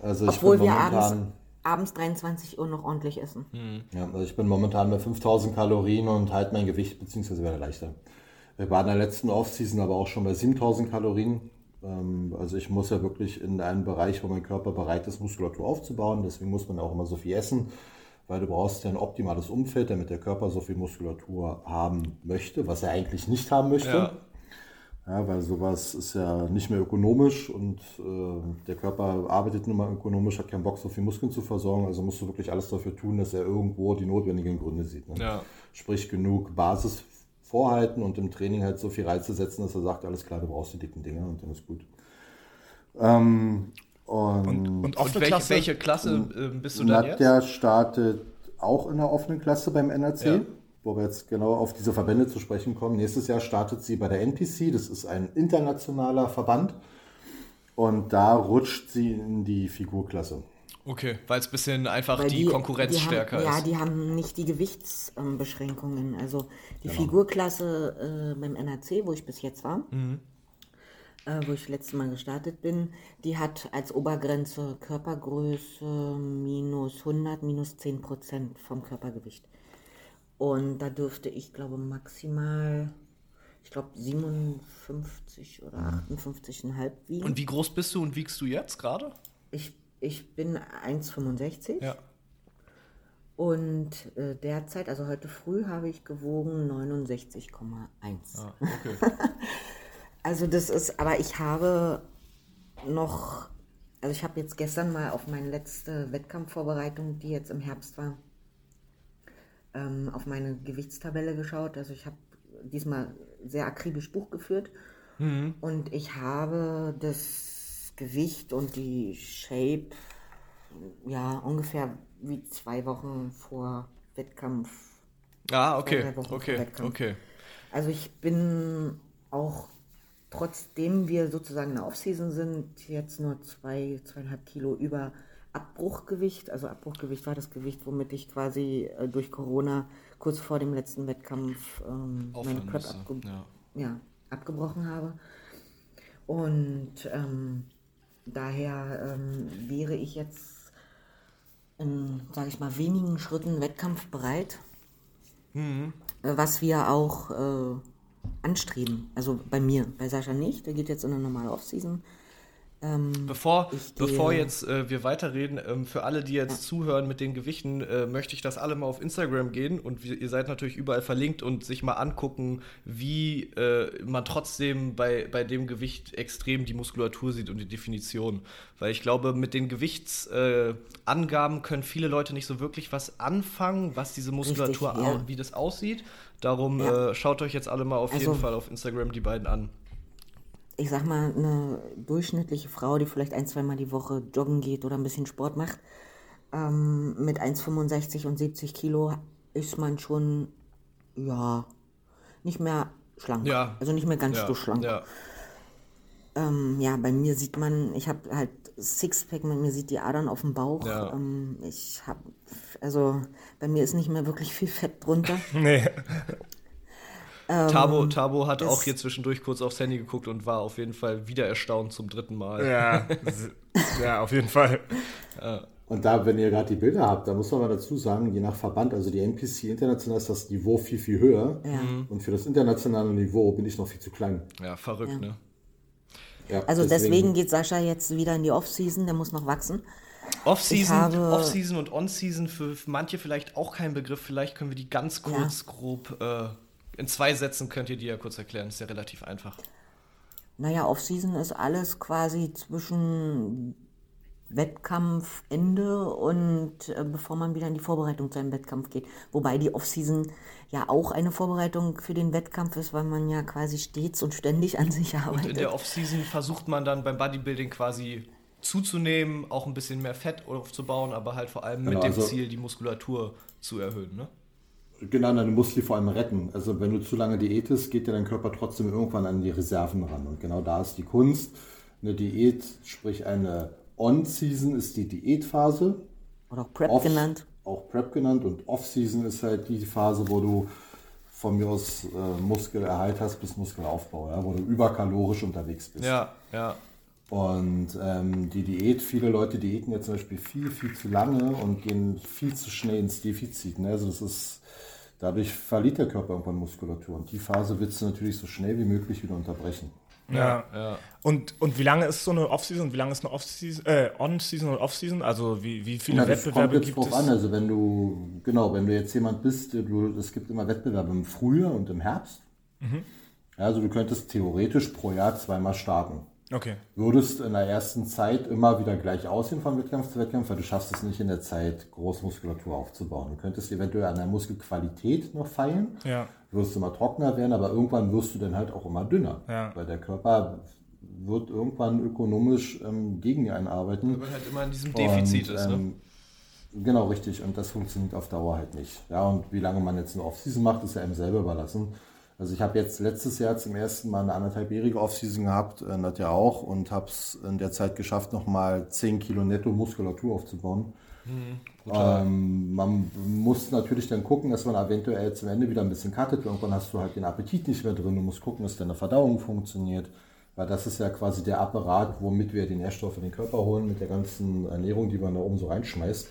Also ich Obwohl bin wir momentan, abends, abends 23 Uhr noch ordentlich essen. ja, also ich bin momentan bei 5000 Kalorien und halte mein Gewicht, beziehungsweise werde leichter. Wir waren in der letzten Offseason aber auch schon bei 7000 Kalorien. Ähm, Also ich muss ja wirklich in einen Bereich, wo mein Körper bereit ist, Muskulatur aufzubauen. Deswegen muss man auch immer so viel essen, weil du brauchst ja ein optimales Umfeld, damit der Körper so viel Muskulatur haben möchte, was er eigentlich nicht haben möchte. Ja. Ja, weil sowas ist ja nicht mehr ökonomisch und äh, der Körper arbeitet nun mal ökonomisch, hat keinen Bock, so viel Muskeln zu versorgen. Also musst du wirklich alles dafür tun, dass er irgendwo die notwendigen Gründe sieht. Ne? Ja. Sprich, genug Basis vorhalten und im Training halt so viel Reize setzen, dass er sagt, alles klar, du brauchst die dicken Dinger und dann ist gut. Ähm, und, Und, und welche Klasse? welche Klasse äh, bist du dann jetzt? Nadja startet auch in der offenen Klasse beim NRC, Ja. Wo wir jetzt genau auf diese Verbände zu sprechen kommen. Nächstes Jahr startet sie bei der NPC, das ist ein internationaler Verband. Und da rutscht sie in die Figurklasse. Okay, weil es ein bisschen einfach Weil die, Konkurrenz die stärker haben, Ja, ist. die haben nicht die Gewichtsbeschränkungen. Also die Genau. Figurklasse äh, beim NRC, wo ich bis jetzt war, Mhm. äh, wo ich das letzte Mal gestartet bin, die hat als Obergrenze Körpergröße minus 100, minus 10 Prozent vom Körpergewicht. Und da dürfte ich, glaube maximal, ich glaube 57 oder 58,5 wiegen. Und wie groß bist du und wiegst du jetzt gerade? ich, ich bin 1,65. Ja. Und äh, derzeit, also heute früh, habe ich gewogen 69,1. Ah, okay. Also das ist, aber ich habe noch, also ich habe jetzt gestern mal auf meine letzte Wettkampfvorbereitung, die jetzt im Herbst war, ähm, auf meine Gewichtstabelle geschaut. Also ich habe diesmal sehr akribisch Buch geführt und ich habe das Gewicht und die Shape ja ungefähr wie zwei Wochen vor Wettkampf Ah, okay. Okay, Wettkampf. okay. Also ich bin auch, trotzdem wir sozusagen in der Offseason sind, jetzt nur zwei, zweieinhalb Kilo über Abbruchgewicht. Also Abbruchgewicht war das Gewicht, womit ich quasi äh, durch Corona kurz vor dem letzten Wettkampf ähm, meine Prep abge ja. ja, abgebrochen habe. Und ähm, daher ähm, wäre ich jetzt in, sage ich mal, wenigen Schritten wettkampfbereit, Mhm. äh, was wir auch äh, anstreben. Also bei mir, bei Sascha nicht. Der geht jetzt in eine normale Offseason. Ähm, Bevor, bevor jetzt äh, wir weiterreden, ähm, für alle, die jetzt zuhören mit den Gewichten, äh, möchte ich, dass alle mal auf Instagram gehen und wir, ihr seid natürlich überall verlinkt und sich mal angucken, wie äh, man trotzdem bei, bei dem Gewicht extrem die Muskulatur sieht und die Definition. Weil ich glaube, mit den Gewichtsangaben äh, können viele Leute nicht so wirklich was anfangen, was diese Muskulatur, Richtig, ja. wie das aussieht. Darum Ja. äh, schaut euch jetzt alle mal auf jeden Also- Fall auf Instagram die beiden an. Ich sag mal, eine durchschnittliche Frau, die vielleicht ein, zweimal die Woche joggen geht oder ein bisschen Sport macht, ähm, mit 1,65 und 70 Kilo ist man schon, ja, nicht mehr schlank. Ja. Also nicht mehr ganz Ja, so schlank. ja. Ähm, ja, bei mir sieht man, ich habe halt Sixpack, bei mir sieht die Adern auf dem Bauch. Ja. Ähm, ich habe, also bei mir ist nicht mehr wirklich viel Fett drunter. Nee. Tabo, Tabo hat auch hier zwischendurch kurz aufs Handy geguckt und war auf jeden Fall wieder erstaunt zum dritten Mal. Ja, ja, auf jeden Fall. Und da, wenn ihr gerade die Bilder habt, da muss man mal dazu sagen, je nach Verband, also die NPC international ist das Niveau viel, viel höher. Ja. Und für das internationale Niveau bin ich noch viel zu klein. Ja, verrückt, ne? Ja, Also deswegen, geht Sascha jetzt wieder in die Off-Season, der muss noch wachsen. Off-Season Off-Season und On-Season für manche vielleicht auch kein Begriff. Vielleicht können wir die ganz kurz, grob, äh, in zwei Sätzen könnt ihr die ja kurz erklären. Ist ja relativ einfach. Naja, Off-Season ist alles quasi zwischen Wettkampfende und äh, bevor man wieder in die Vorbereitung zu einem Wettkampf geht. Wobei die Off-Season ja auch eine Vorbereitung für den Wettkampf ist, weil man ja quasi stets und ständig an sich Und arbeitet. in der Off-Season versucht man dann beim Bodybuilding quasi zuzunehmen, auch ein bisschen mehr Fett aufzubauen, aber halt vor allem mit Genau, dem also- Ziel, die Muskulatur zu erhöhen, ne? Genau, dann musst du die vor allem retten. Also wenn du zu lange diätest, geht dir dein Körper trotzdem irgendwann an die Reserven ran. Und genau da ist die Kunst. Eine Diät, sprich eine On-Season ist die Diätphase. Oder auch Prep Off- genannt. Auch Prep genannt. Und Off-Season ist halt die Phase, wo du von mir aus äh, Muskelerhalt hast bis Muskelaufbau, ja, wo du überkalorisch unterwegs bist. Ja, ja. Und ähm, die Diät, viele Leute diäten jetzt zum Beispiel viel, viel zu lange und gehen viel zu schnell ins Defizit. Ne? Also das ist, dadurch verliert der Körper irgendwann Muskulatur. Und die Phase willst du natürlich so schnell wie möglich wieder unterbrechen. Ja. ja. Und, und wie lange ist so eine Off-Season und wie lange ist eine Off-Season, äh, On-Season und Off-Season? Also wie, wie viele ja, das Wettbewerbe kommt jetzt gibt drauf es? an. Also wenn du, genau, wenn du jetzt jemand bist, du, es gibt immer Wettbewerbe im Frühjahr und im Herbst. Mhm. Also du könntest theoretisch pro Jahr zweimal starten. Okay. Würdest in der ersten Zeit immer wieder gleich aussehen von Wettkampf zu Wettkampf, weil du schaffst es nicht in der Zeit, Großmuskulatur aufzubauen. Du könntest eventuell an der Muskelqualität noch feilen. Ja. Du wirst immer trockener werden, aber irgendwann wirst du dann halt auch immer dünner. Ja. Weil der Körper wird irgendwann ökonomisch ähm, gegen einen arbeiten. Weil halt immer in diesem Defizit und, ist, ne? Ähm, genau, richtig. Und das funktioniert auf Dauer halt nicht. Ja, und wie lange man jetzt eine Off-Season macht, ist ja einem selber überlassen. Also ich habe jetzt letztes Jahr zum ersten Mal eine anderthalbjährige Offseason gehabt, äh, das ja auch, und habe es in der Zeit geschafft, nochmal 10 Kilo netto Muskulatur aufzubauen. Mhm, ähm, man muss natürlich dann gucken, dass man eventuell zum Ende wieder ein bisschen cuttet. Irgendwann hast du halt den Appetit nicht mehr drin. Du musst gucken, dass deine Verdauung funktioniert. Weil das ist ja quasi der Apparat, womit wir die Nährstoffe in den Körper holen, mit der ganzen Ernährung, die man da oben so reinschmeißt.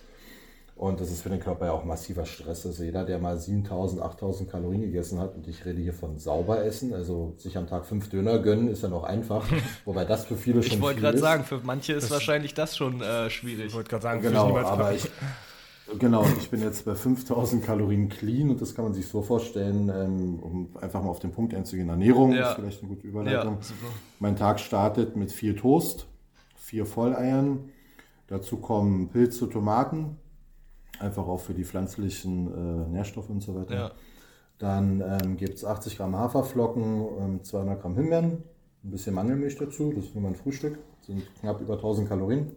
Und das ist für den Körper ja auch massiver Stress. Also jeder, der mal 7000, 8000 Kalorien gegessen hat, und ich rede hier von sauber essen, also sich am Tag fünf Döner gönnen, ist ja noch einfach. Wobei das für viele schon Ich wollte gerade sagen, für manche ist das wahrscheinlich das schon äh, schwierig. Ich wollte gerade sagen, genau, aber ich, genau, ich bin jetzt bei 5000 Kalorien clean und das kann man sich so vorstellen, ähm, um einfach mal auf den Punkt einzugehen. Ernährung ja. ist vielleicht eine gute Überleitung. Ja, mein Tag startet mit vier Toast, vier Volleiern. Dazu kommen Pilze, Tomaten, Einfach auch für die pflanzlichen äh, Nährstoffe und so weiter. Ja. Dann ähm, gibt es 80 Gramm Haferflocken, ähm, 200 Gramm Himbeeren, ein bisschen Mandelmilch dazu. Das ist nur mein Frühstück. Das sind knapp über 1000 Kalorien.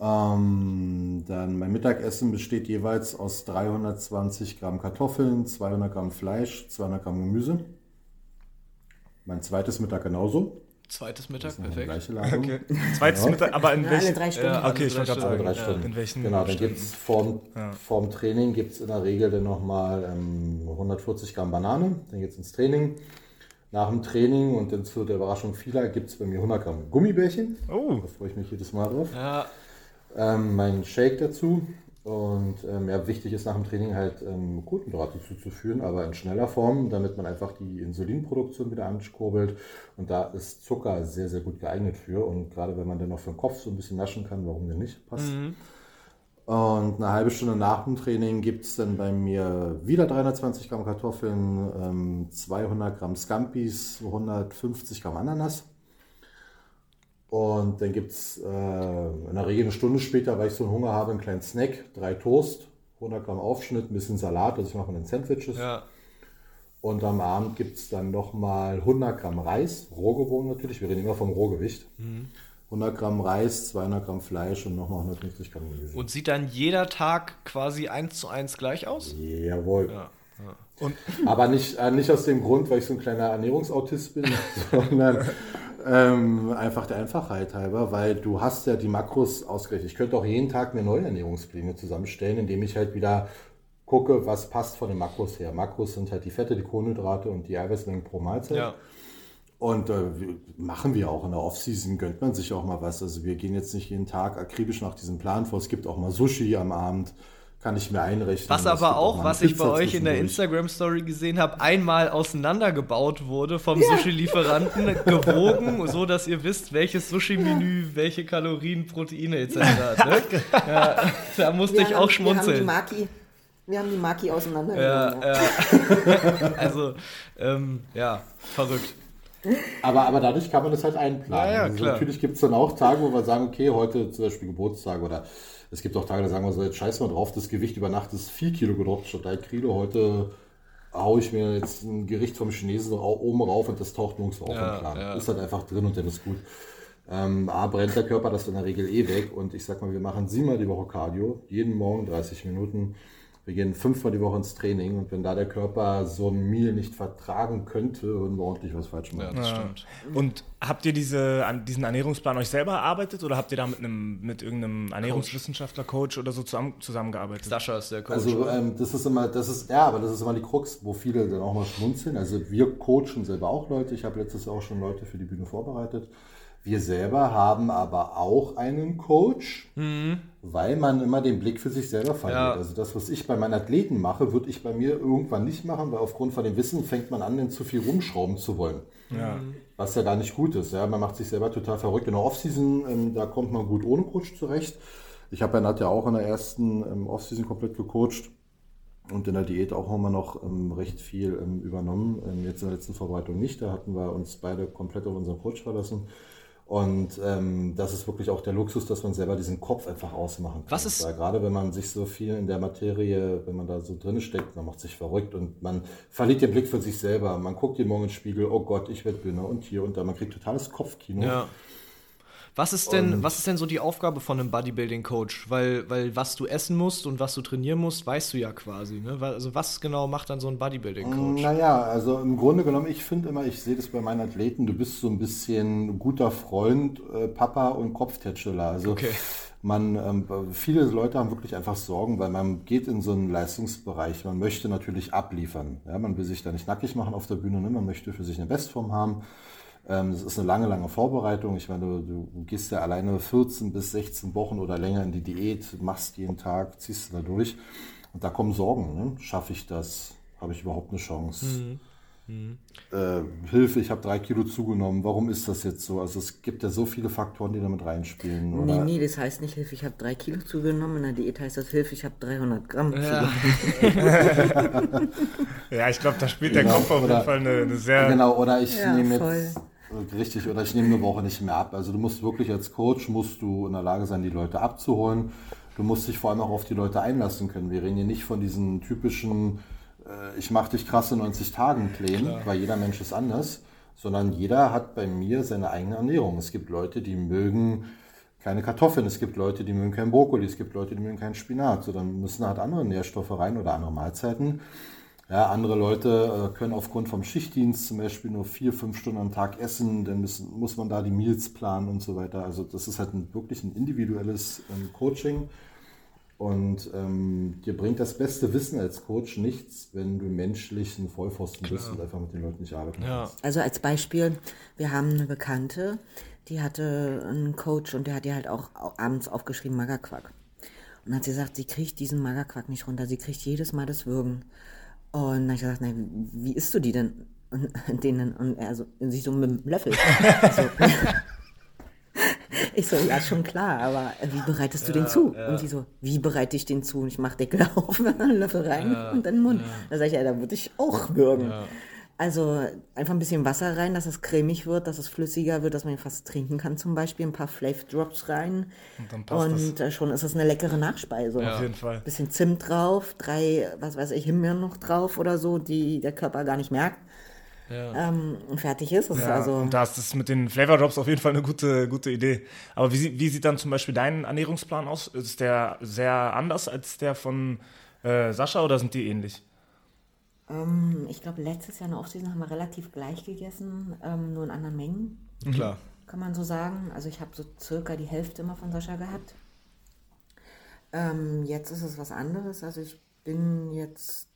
Ähm, dann mein Mittagessen besteht jeweils aus 320 Gramm Kartoffeln, 200 Gramm Fleisch, 200 Gramm Gemüse. Mein zweites Mittag genauso. Zweites Mittag, perfekt. Gleiche Ladung. Okay. Zweites ja. Mittag, aber in welchen? Alle drei Stunden. Ja, okay, ich wollte gerade sagen. Drei Stunden. In welchen Genau, dann gibt es vorm, ja. vorm Training gibt es in der Regel dann nochmal ähm, 140 Gramm Banane. Dann geht es ins Training. Nach dem Training und dann zu der Überraschung vieler gibt es bei mir 100 Gramm Gummibärchen. Oh. Da freue ich mich jedes Mal drauf. Ja. Ähm, mein Shake dazu. Und ähm, ja, wichtig ist nach dem Training halt ähm, Kohlenhydrate zuzuführen, aber in schneller Form, damit man einfach die Insulinproduktion wieder ankurbelt. Und da ist Zucker sehr, sehr gut geeignet für. Und gerade wenn man dann noch für den Kopf so ein bisschen naschen kann, warum denn nicht? Passt. Mhm. Und eine halbe Stunde nach dem Training gibt es dann bei mir wieder 320 Gramm Kartoffeln, 200 ähm, Gramm Scampis, 150 Gramm Ananas. Und dann gibt es äh, in der Regel eine Stunde später, weil ich so einen Hunger habe, einen kleinen Snack, drei Toast, 100 Gramm Aufschnitt, ein bisschen Salat, also ich mache dann Sandwiches. Ja. Und am Abend gibt es dann nochmal 100 Gramm Reis, rohgewogen natürlich, wir reden immer vom Rohgewicht. Mhm. 100 Gramm Reis, 200 Gramm Fleisch und nochmal 150 Gramm Gemüse. Und sieht dann jeder Tag quasi eins zu eins gleich aus? Jawohl. Ja. Ja. Aber nicht, äh, nicht aus dem Grund, weil ich so ein kleiner Ernährungsautist bin, sondern ähm, einfach der Einfachheit halber, weil du hast ja die Makros ausgerechnet. Ich könnte auch jeden Tag mir neue Ernährungspläne zusammenstellen, indem ich halt wieder gucke, was passt von den Makros her. Makros sind halt die Fette, die Kohlenhydrate und die Eiweißmengen pro Mahlzeit. Ja. Und äh, machen wir auch in der Offseason, gönnt man sich auch mal was. Also wir gehen jetzt nicht jeden Tag akribisch nach diesem Plan vor. Es gibt auch mal Sushi am Abend kann ich mir einrechnen. Was aber auch, was ich bei euch in der Instagram-Story gesehen habe, einmal auseinandergebaut wurde vom ja. Sushi-Lieferanten, gewogen, so dass ihr wisst, welches Sushi-Menü, welche Kalorien, Proteine etc. hat. Ne? Ja, da musste wir ich haben, auch schmunzeln. Wir haben die Maki, wir haben die Maki auseinandergenommen. Ja, ja. also, ähm, ja, verrückt. Aber, aber dadurch kann man das halt einplanen. Ja, also natürlich gibt es dann auch Tage, wo wir sagen, okay, heute zum Beispiel Geburtstag oder es gibt auch Tage, da sagen wir so, jetzt scheiß mal drauf, das Gewicht über Nacht ist 4 Kilo gedroppt statt 3 Kilo. Heute haue ich mir jetzt ein Gericht vom Chinesen oben rauf und das taucht nirgends auf ja, im Plan. Ja. Ist halt einfach drin und dann ist gut. Ähm, A, brennt der Körper das in der Regel eh weg und ich sag mal, wir machen siebenmal die Woche Cardio, jeden Morgen 30 Minuten. Wir gehen fünfmal die Woche ins Training und wenn da der Körper so ein Meal nicht vertragen könnte, würden wir ordentlich was falsch machen. Ja, das stimmt. Und habt ihr diese, diesen Ernährungsplan euch selber erarbeitet oder habt ihr da mit, einem, mit irgendeinem Ernährungswissenschaftler, Coach oder so zusammen, zusammengearbeitet? Sascha ist der Coach. Also ähm, das ist immer, das ist, ja, aber das ist immer die Krux, wo viele dann auch mal schmunzeln. Also wir coachen selber auch Leute. Ich habe letztes Jahr auch schon Leute für die Bühne vorbereitet. Wir selber haben aber auch einen Coach, Mhm. weil man immer den Blick für sich selber verliert. Ja. Also das, was ich bei meinen Athleten mache, würde ich bei mir irgendwann nicht machen, weil aufgrund von dem Wissen fängt man an, dann zu viel rumschrauben zu wollen. Was ja gar nicht gut ist. Ja? Man macht sich selber total verrückt. In der Offseason, ähm, da kommt man gut ohne Coach zurecht. Ich habe ja ja auch in der ersten ähm, Offseason komplett gecoacht. Und in der Diät auch haben wir noch ähm, recht viel ähm, übernommen. Ähm, jetzt in der letzten Vorbereitung nicht. Da hatten wir uns beide komplett auf unseren Coach verlassen. Und ähm, das ist wirklich auch der Luxus, dass man selber diesen Kopf einfach ausmachen kann. Was ist- Weil gerade wenn man sich so viel in der Materie, wenn man da so drin steckt, man macht sich verrückt und man verliert den Blick für sich selber. Man guckt den Spiegel, oh Gott, ich werde dünner und hier und da. Man kriegt totales Kopfkino. Ja. Was ist denn, Und- was ist denn so die Aufgabe von einem Bodybuilding-Coach? Weil, weil was du essen musst und was du trainieren musst, weißt du ja quasi. Ne? Also was genau macht dann so ein Bodybuilding-Coach? Naja, also im Grunde genommen, ich finde immer, ich sehe das bei meinen Athleten, du bist so ein bisschen guter Freund, äh, Papa und Kopftätscheler. Also Okay. man, ähm, viele Leute haben wirklich einfach Sorgen, weil man geht in so einen Leistungsbereich, man möchte natürlich abliefern. Ja, man will sich da nicht nackig machen auf der Bühne, ne? man möchte für sich eine Bestform haben. Ähm, Das ist eine lange, lange Vorbereitung. Ich meine, du, du gehst ja alleine 14 bis 16 Wochen oder länger in die Diät, machst jeden Tag, ziehst du da durch. Und da kommen Sorgen. Ne? Schaffe ich das? Habe ich überhaupt eine Chance? Äh, Hilfe, ich habe drei Kilo zugenommen. Warum ist das jetzt so? Also es gibt ja so viele Faktoren, die damit reinspielen. Nee, Oder? nee, das heißt nicht Hilfe, ich habe drei Kilo zugenommen. In der Diät heißt das Hilfe, ich habe 300 Gramm Ja. zugenommen. Ja, ich glaube, da spielt der Genau, Kopf auf jeden oder- Fall eine, eine sehr. Genau, oder ich Ja, nehme jetzt richtig, oder ich nehme eine Woche nicht mehr ab. Also du musst wirklich als Coach musst du in der Lage sein, die Leute abzuholen. Du musst dich vor allem auch auf die Leute einlassen können. Wir reden hier nicht von diesen typischen, äh, ich mache dich krasse 90 Tagen Plänen, weil jeder Mensch ist anders, sondern jeder hat bei mir seine eigene Ernährung. Es gibt Leute, die mögen keine Kartoffeln, es gibt Leute, die mögen keinen Brokkoli, es gibt Leute, die mögen keinen Spinat. So, dann müssen halt andere Nährstoffe rein oder andere Mahlzeiten. Ja, andere Leute äh, können aufgrund vom Schichtdienst zum Beispiel nur vier, fünf Stunden am Tag essen, dann müssen, muss man da die Meals planen und so weiter. Also das ist halt ein, wirklich ein individuelles ähm, Coaching. Und ähm, dir bringt das beste Wissen als Coach nichts, wenn du menschlich ein Vollpfosten bist und einfach mit den Leuten nicht arbeiten Ja. kannst. Also als Beispiel, wir haben eine Bekannte, die hatte einen Coach und der hat ihr halt auch au- abends aufgeschrieben Magerquark. Und hat sie gesagt, sie kriegt diesen Magerquark nicht runter, sie kriegt jedes Mal das Würgen. Und dann habe ich gesagt, na, wie isst du die denn? Und, denen, und er so, sie so mit dem Löffel. so. Ich so, ja, schon klar, aber äh, wie bereitest du den zu? Und sie so, wie bereite ich den zu? Und ich mach Deckel auf, Löffel rein und dann Mund. Da sag ich, ja, da würde ich auch würgen. Also einfach ein bisschen Wasser rein, dass es cremig wird, dass es flüssiger wird, dass man ihn fast trinken kann zum Beispiel. Ein paar Flav Drops rein. Und dann passt das. Und äh, schon ist es eine leckere Nachspeise. Auf jeden Fall. Bisschen Zimt drauf, drei, was weiß ich, Himbeeren noch drauf oder so, die der Körper gar nicht merkt. Ähm, und fertig ist es. Ja, also, und da ist das mit den Flavor Drops auf jeden Fall eine gute, gute Idee. Aber wie, wie sieht dann zum Beispiel dein Ernährungsplan aus? Ist der sehr anders als der von äh, Sascha oder sind die ähnlich? Ähm, ich glaube, letztes Jahr in der Offseason haben wir relativ gleich gegessen, ähm, nur in anderen Mengen. Klar. kann man so sagen. Also ich habe so circa die Hälfte immer von Sascha gehabt. Ähm, jetzt ist es was anderes. Also ich bin jetzt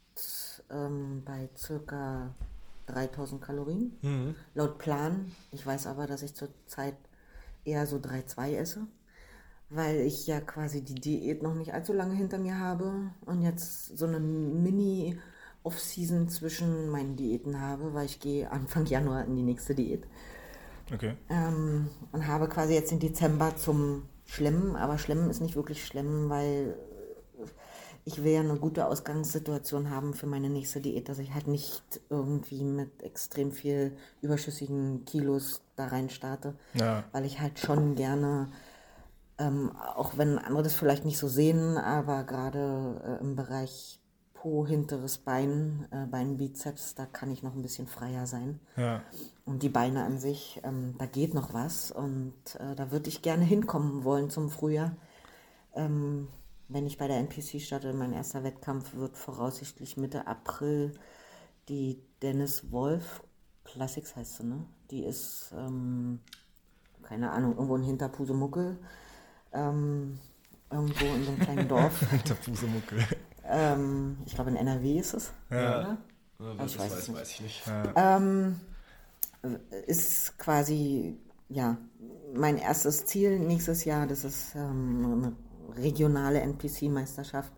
ähm, bei circa 3000 Kalorien laut Plan. Ich weiß aber, dass ich zurzeit eher so 3,2 esse, weil ich ja quasi die Diät noch nicht allzu lange hinter mir habe und jetzt so eine Mini Off-Season zwischen meinen Diäten habe, weil ich gehe Anfang Januar in die nächste Diät Okay. ähm, und habe quasi jetzt den Dezember zum Schlemmen, aber Schlemmen ist nicht wirklich Schlemmen, weil ich will ja eine gute Ausgangssituation haben für meine nächste Diät, dass ich halt nicht irgendwie mit extrem viel überschüssigen Kilos da rein starte, Ja. weil ich halt schon gerne, ähm, auch wenn andere das vielleicht nicht so sehen, aber gerade äh, im Bereich Po, hinteres Bein, äh, Beinbizeps, da kann ich noch ein bisschen freier sein. Ja. Und die Beine an sich, ähm, da geht noch was und äh, da würde ich gerne hinkommen wollen zum Frühjahr. Ähm, wenn ich bei der NPC starte, mein erster Wettkampf wird voraussichtlich Mitte April die Dennis Wolf Classics heißt sie, ne? Die ist, ähm, keine Ahnung, irgendwo in Hinterpusemuckel, ähm, irgendwo in so einem kleinen Dorf. Der Pusemuckel. Ähm, ich glaube in NRW ist es. Ja. Oder? Ich weiß es nicht. ich nicht. ähm, ist quasi ja, mein erstes Ziel nächstes Jahr, das ist ähm, eine regionale NPC-Meisterschaft.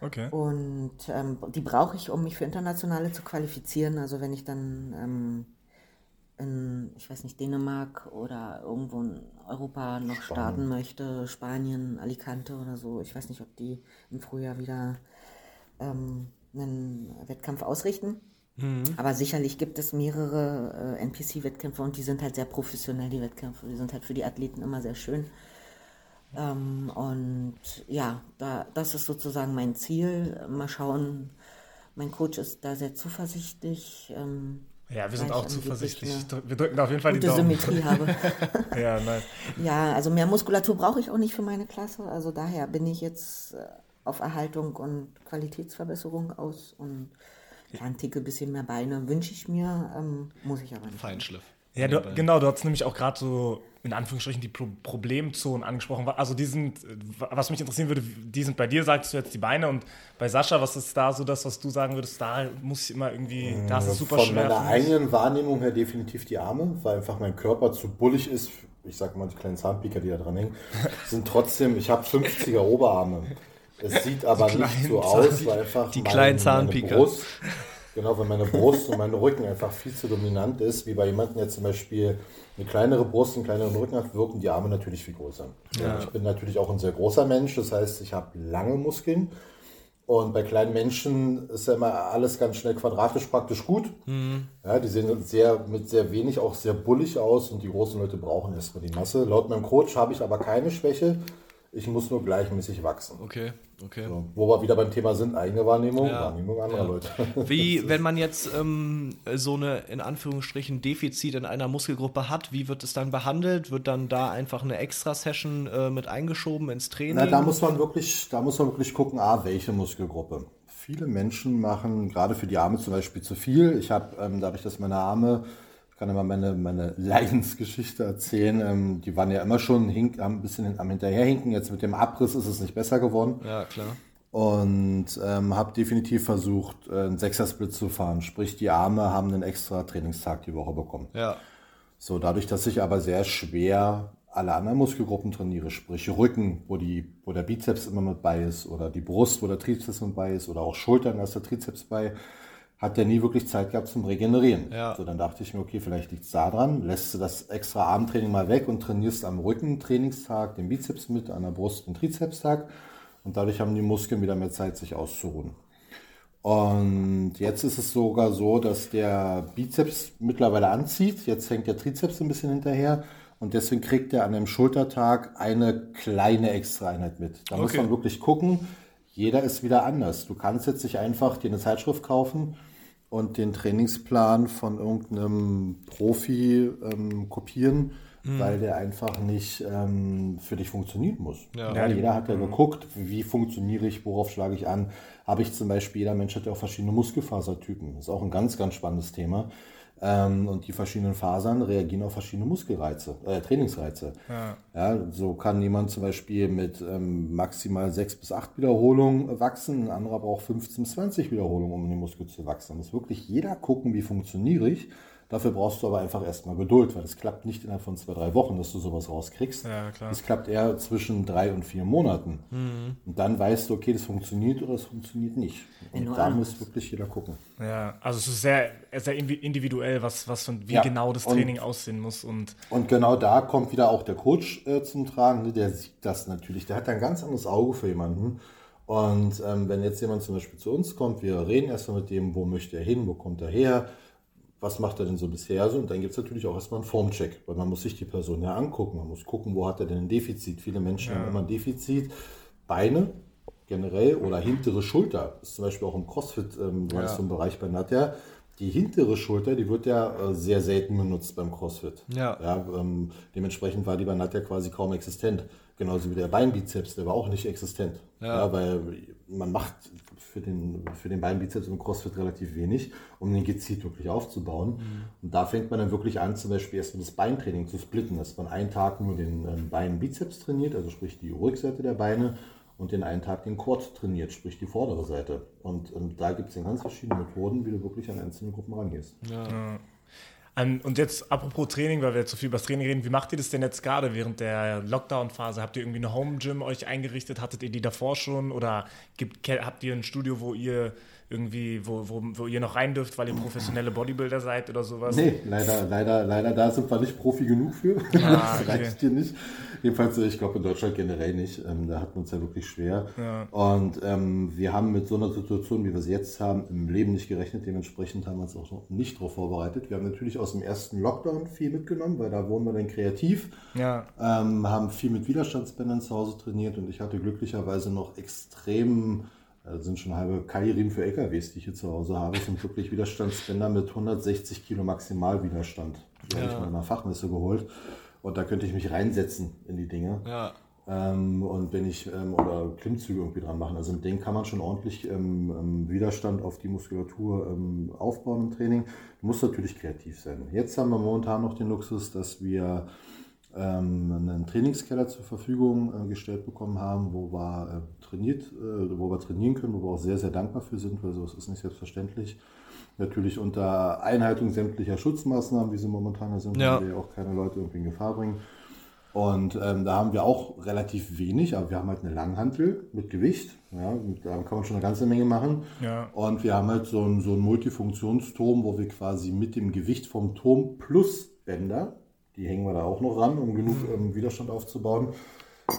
Okay. Und ähm, die brauche ich, um mich für internationale zu qualifizieren. Also wenn ich dann ähm, in, ich weiß nicht, Dänemark oder irgendwo in Europa noch starten möchte, Spanien, Alicante oder so. Ich weiß nicht, ob die im Frühjahr wieder ähm, einen Wettkampf ausrichten. Aber sicherlich gibt es mehrere äh, NPC-Wettkämpfe und die sind halt sehr professionell, die Wettkämpfe. Die sind halt für die Athleten immer sehr schön. Ähm, und ja, da, das ist sozusagen mein Ziel. Mal schauen. Mein Coach ist da sehr zuversichtlich. Ähm, Ja, wir sind auch zuversichtlich. eine Wir drücken auf jeden Fall die Daumen. Symmetrie habe. Ja, nice. ja, also mehr Muskulatur brauche ich auch nicht für meine Klasse. Also daher bin ich jetzt äh, auf Erhaltung und Qualitätsverbesserung aus. Und ja, ein Ticke bisschen mehr Beine wünsche ich mir, ähm, muss ich aber nicht. Feinschliff. Ja, du, genau, du hast nämlich auch gerade so in Anführungsstrichen die Pro Problemzonen angesprochen. Also die sind, äh, was mich interessieren würde, die sind bei dir, sagst du jetzt die Beine und bei Sascha, was ist da so das, was du sagen würdest, da muss ich immer irgendwie, da ist es super Von schwer. meiner für mich. eigenen Wahrnehmung her definitiv die Arme, weil einfach mein Körper zu bullig ist. Ich sag mal, die kleinen Zahnpiker, die da dran hängen, sind trotzdem, ich habe 50er Oberarme. Es sieht aber nicht kleinen so aus, weil einfach die kleinen Zahnpiker. meine Brust, genau, weil meine Brust und mein Rücken einfach viel zu dominant ist, wie bei jemandem, der zum Beispiel eine kleinere Brust, einen kleineren Rücken hat, wirken die Arme natürlich viel größer. Ich bin natürlich auch ein sehr großer Mensch, das heißt, ich habe lange Muskeln. Und bei kleinen Menschen ist ja immer alles ganz schnell quadratisch praktisch gut. Ja, die sehen sehr, mit sehr wenig auch sehr bullig aus und die großen Leute brauchen erstmal die Masse. Laut meinem Coach habe ich aber keine Schwäche. Ich muss nur gleichmäßig wachsen. Okay, okay. So, wo wir wieder beim Thema sind, eigene Wahrnehmung, Ja. Wahrnehmung anderer Leute. Wie, wenn man jetzt ähm, so eine, in Anführungsstrichen, Defizit in einer Muskelgruppe hat, wie wird es dann behandelt? Wird dann da einfach eine Extra-Session äh, mit eingeschoben ins Training? Na, da muss man wirklich, da muss man wirklich gucken, A, welche Muskelgruppe. Viele Menschen machen gerade für die Arme zum Beispiel zu viel. Ich habe, ähm, dadurch, dass meine Arme, kann immer meine, meine Leidensgeschichte erzählen, ähm, die waren ja immer schon hink, haben ein bisschen am Hinterherhinken. Jetzt mit dem Abriss ist es nicht besser geworden. ja, klar. Und ähm, habe definitiv versucht, äh, einen Sechser-Split zu fahren. Sprich, die Arme haben einen extra Trainingstag die Woche bekommen. Ja, So, dadurch, dass ich aber sehr schwer alle anderen Muskelgruppen trainiere, sprich Rücken, wo, die, wo der Bizeps immer mit bei ist, oder die Brust, wo der Trizeps mit bei ist, oder auch Schultern, da ist der Trizeps bei, hat der nie wirklich Zeit gehabt zum Regenerieren. Ja. So, dann dachte ich mir, okay, vielleicht liegt es daran, lässt du das extra Armtraining mal weg und trainierst am Rücken Trainingstag den Bizeps mit, an der Brust den Trizepstag und dadurch haben die Muskeln wieder mehr Zeit, sich auszuruhen. Und jetzt ist es sogar so, dass der Bizeps mittlerweile anzieht. Jetzt hängt der Trizeps ein bisschen hinterher. Und deswegen kriegt er an dem Schultertag eine kleine Extra-Einheit mit. Da muss Okay. man wirklich gucken. Jeder ist wieder anders. Du kannst jetzt nicht einfach dir eine Zeitschrift kaufen und den Trainingsplan von irgendeinem Profi ähm, kopieren, weil der einfach nicht ähm, für dich funktionieren muss. Ja, jeder hat ja geguckt, wie funktioniere ich, worauf schlage ich an. Habe ich zum Beispiel, jeder Mensch hat ja auch verschiedene Muskelfasertypen. Das ist auch ein ganz, ganz spannendes Thema. Ähm, und die verschiedenen Fasern reagieren auf verschiedene Muskelreize, äh, Trainingsreize. Ja. so kann jemand zum Beispiel mit ähm, maximal sechs bis acht Wiederholungen wachsen, ein anderer braucht 15 bis 20 Wiederholungen, um in den Muskel zu wachsen. Da muss wirklich jeder gucken, wie funktioniere ich. Dafür brauchst du aber einfach erstmal Geduld, weil es klappt nicht innerhalb von zwei, drei Wochen, dass du sowas rauskriegst. Ja, klar. Es klappt eher zwischen drei und vier Monaten. Mhm. Und dann weißt du, okay, das funktioniert oder das funktioniert nicht. Und da muss wirklich jeder gucken. Ja, also es ist sehr, sehr individuell, was, was von, wie Ja, genau das und- Training aussehen muss. Und Und genau da kommt wieder auch der Coach äh, zum Tragen. Ne? Der sieht das natürlich. Der hat ein ganz anderes Auge für jemanden. Und ähm, wenn jetzt jemand zum Beispiel zu uns kommt, wir reden erstmal mit dem, wo möchte er hin, wo kommt er her, was macht er denn so bisher so? Und dann gibt es natürlich auch erstmal einen Formcheck, weil man muss sich die Person ja angucken. Man muss gucken, wo hat er denn ein Defizit. Viele Menschen haben immer ein Defizit. Beine generell oder hintere Schulter ist zum Beispiel auch im CrossFit, ähm, das so ein Bereich bei Nadja. Die hintere Schulter, die wird ja äh, sehr selten benutzt beim CrossFit. Ja. Ja, ähm, dementsprechend war die bei Nadja quasi kaum existent. Genauso wie der Beinbizeps, der war auch nicht existent. Ja. weil man macht für den, für den Beinbizeps im CrossFit relativ wenig, um den gezielt wirklich aufzubauen. Und da fängt man dann wirklich an, zum Beispiel erstmal das Beintraining zu splitten, dass man einen Tag nur den ähm, Beinbizeps trainiert, also sprich die Rückseite der Beine, und den einen Tag den Quad trainiert, sprich die vordere Seite. Und ähm, da gibt es dann ganz verschiedene Methoden, wie du wirklich an einzelne Gruppen rangehst. Um, und jetzt apropos Training, weil wir jetzt so viel über das Training reden, wie macht ihr das denn jetzt gerade während der Lockdown-Phase? Habt ihr irgendwie eine Home-Gym euch eingerichtet? Hattet ihr die davor schon? Oder gibt, habt ihr ein Studio, wo ihr irgendwie, wo, wo, wo ihr noch rein dürft, weil ihr professionelle Bodybuilder seid oder sowas? Nee, leider, leider, leider, da sind wir nicht Profi genug für. Ah, das reicht okay. hier nicht. Jedenfalls, ich glaube in Deutschland generell nicht. Ähm, da hatten wir uns ja wirklich schwer. Ja. Und ähm, wir haben mit so einer Situation, wie wir sie jetzt haben, im Leben nicht gerechnet. Dementsprechend haben wir uns auch noch nicht darauf vorbereitet. Wir haben natürlich aus dem ersten Lockdown viel mitgenommen, weil da wurden wir dann kreativ. Ja. Ähm, haben viel mit Widerstandsbändern zu Hause trainiert und ich hatte glücklicherweise noch extrem das sind schon halbe Kairin für LKWs, die ich hier zu Hause habe. Das sind wirklich Widerstandsbänder mit 160 Kilo Maximalwiderstand. Die ja. habe ich mal in einer Fachmesse geholt. Und da könnte ich mich reinsetzen in die Dinge. Ja. Ähm, und wenn ich, ähm, oder Klimmzüge irgendwie dran machen. Also mit denen kann man schon ordentlich ähm, ähm Widerstand auf die Muskulatur ähm, aufbauen im Training. Du musst natürlich kreativ sein. Jetzt haben wir momentan noch den Luxus, dass wir einen Trainingskeller zur Verfügung äh, gestellt bekommen haben, wo wir äh, trainiert, äh, wo wir trainieren können, wo wir auch sehr, sehr dankbar für sind, weil sowas ist nicht selbstverständlich. Natürlich unter Einhaltung sämtlicher Schutzmaßnahmen, wie sie momentan sind, ja. wir auch keine Leute irgendwie in Gefahr bringen. Und ähm, da haben wir auch relativ wenig, aber wir haben halt eine Langhantel mit Gewicht. Ja, da kann man schon eine ganze Menge machen. Ja. Und wir haben halt so einen, so einen Multifunktionsturm, wo wir quasi mit dem Gewicht vom Turm plus Bänder die hängen wir da auch noch ran, um genug ähm, Widerstand aufzubauen.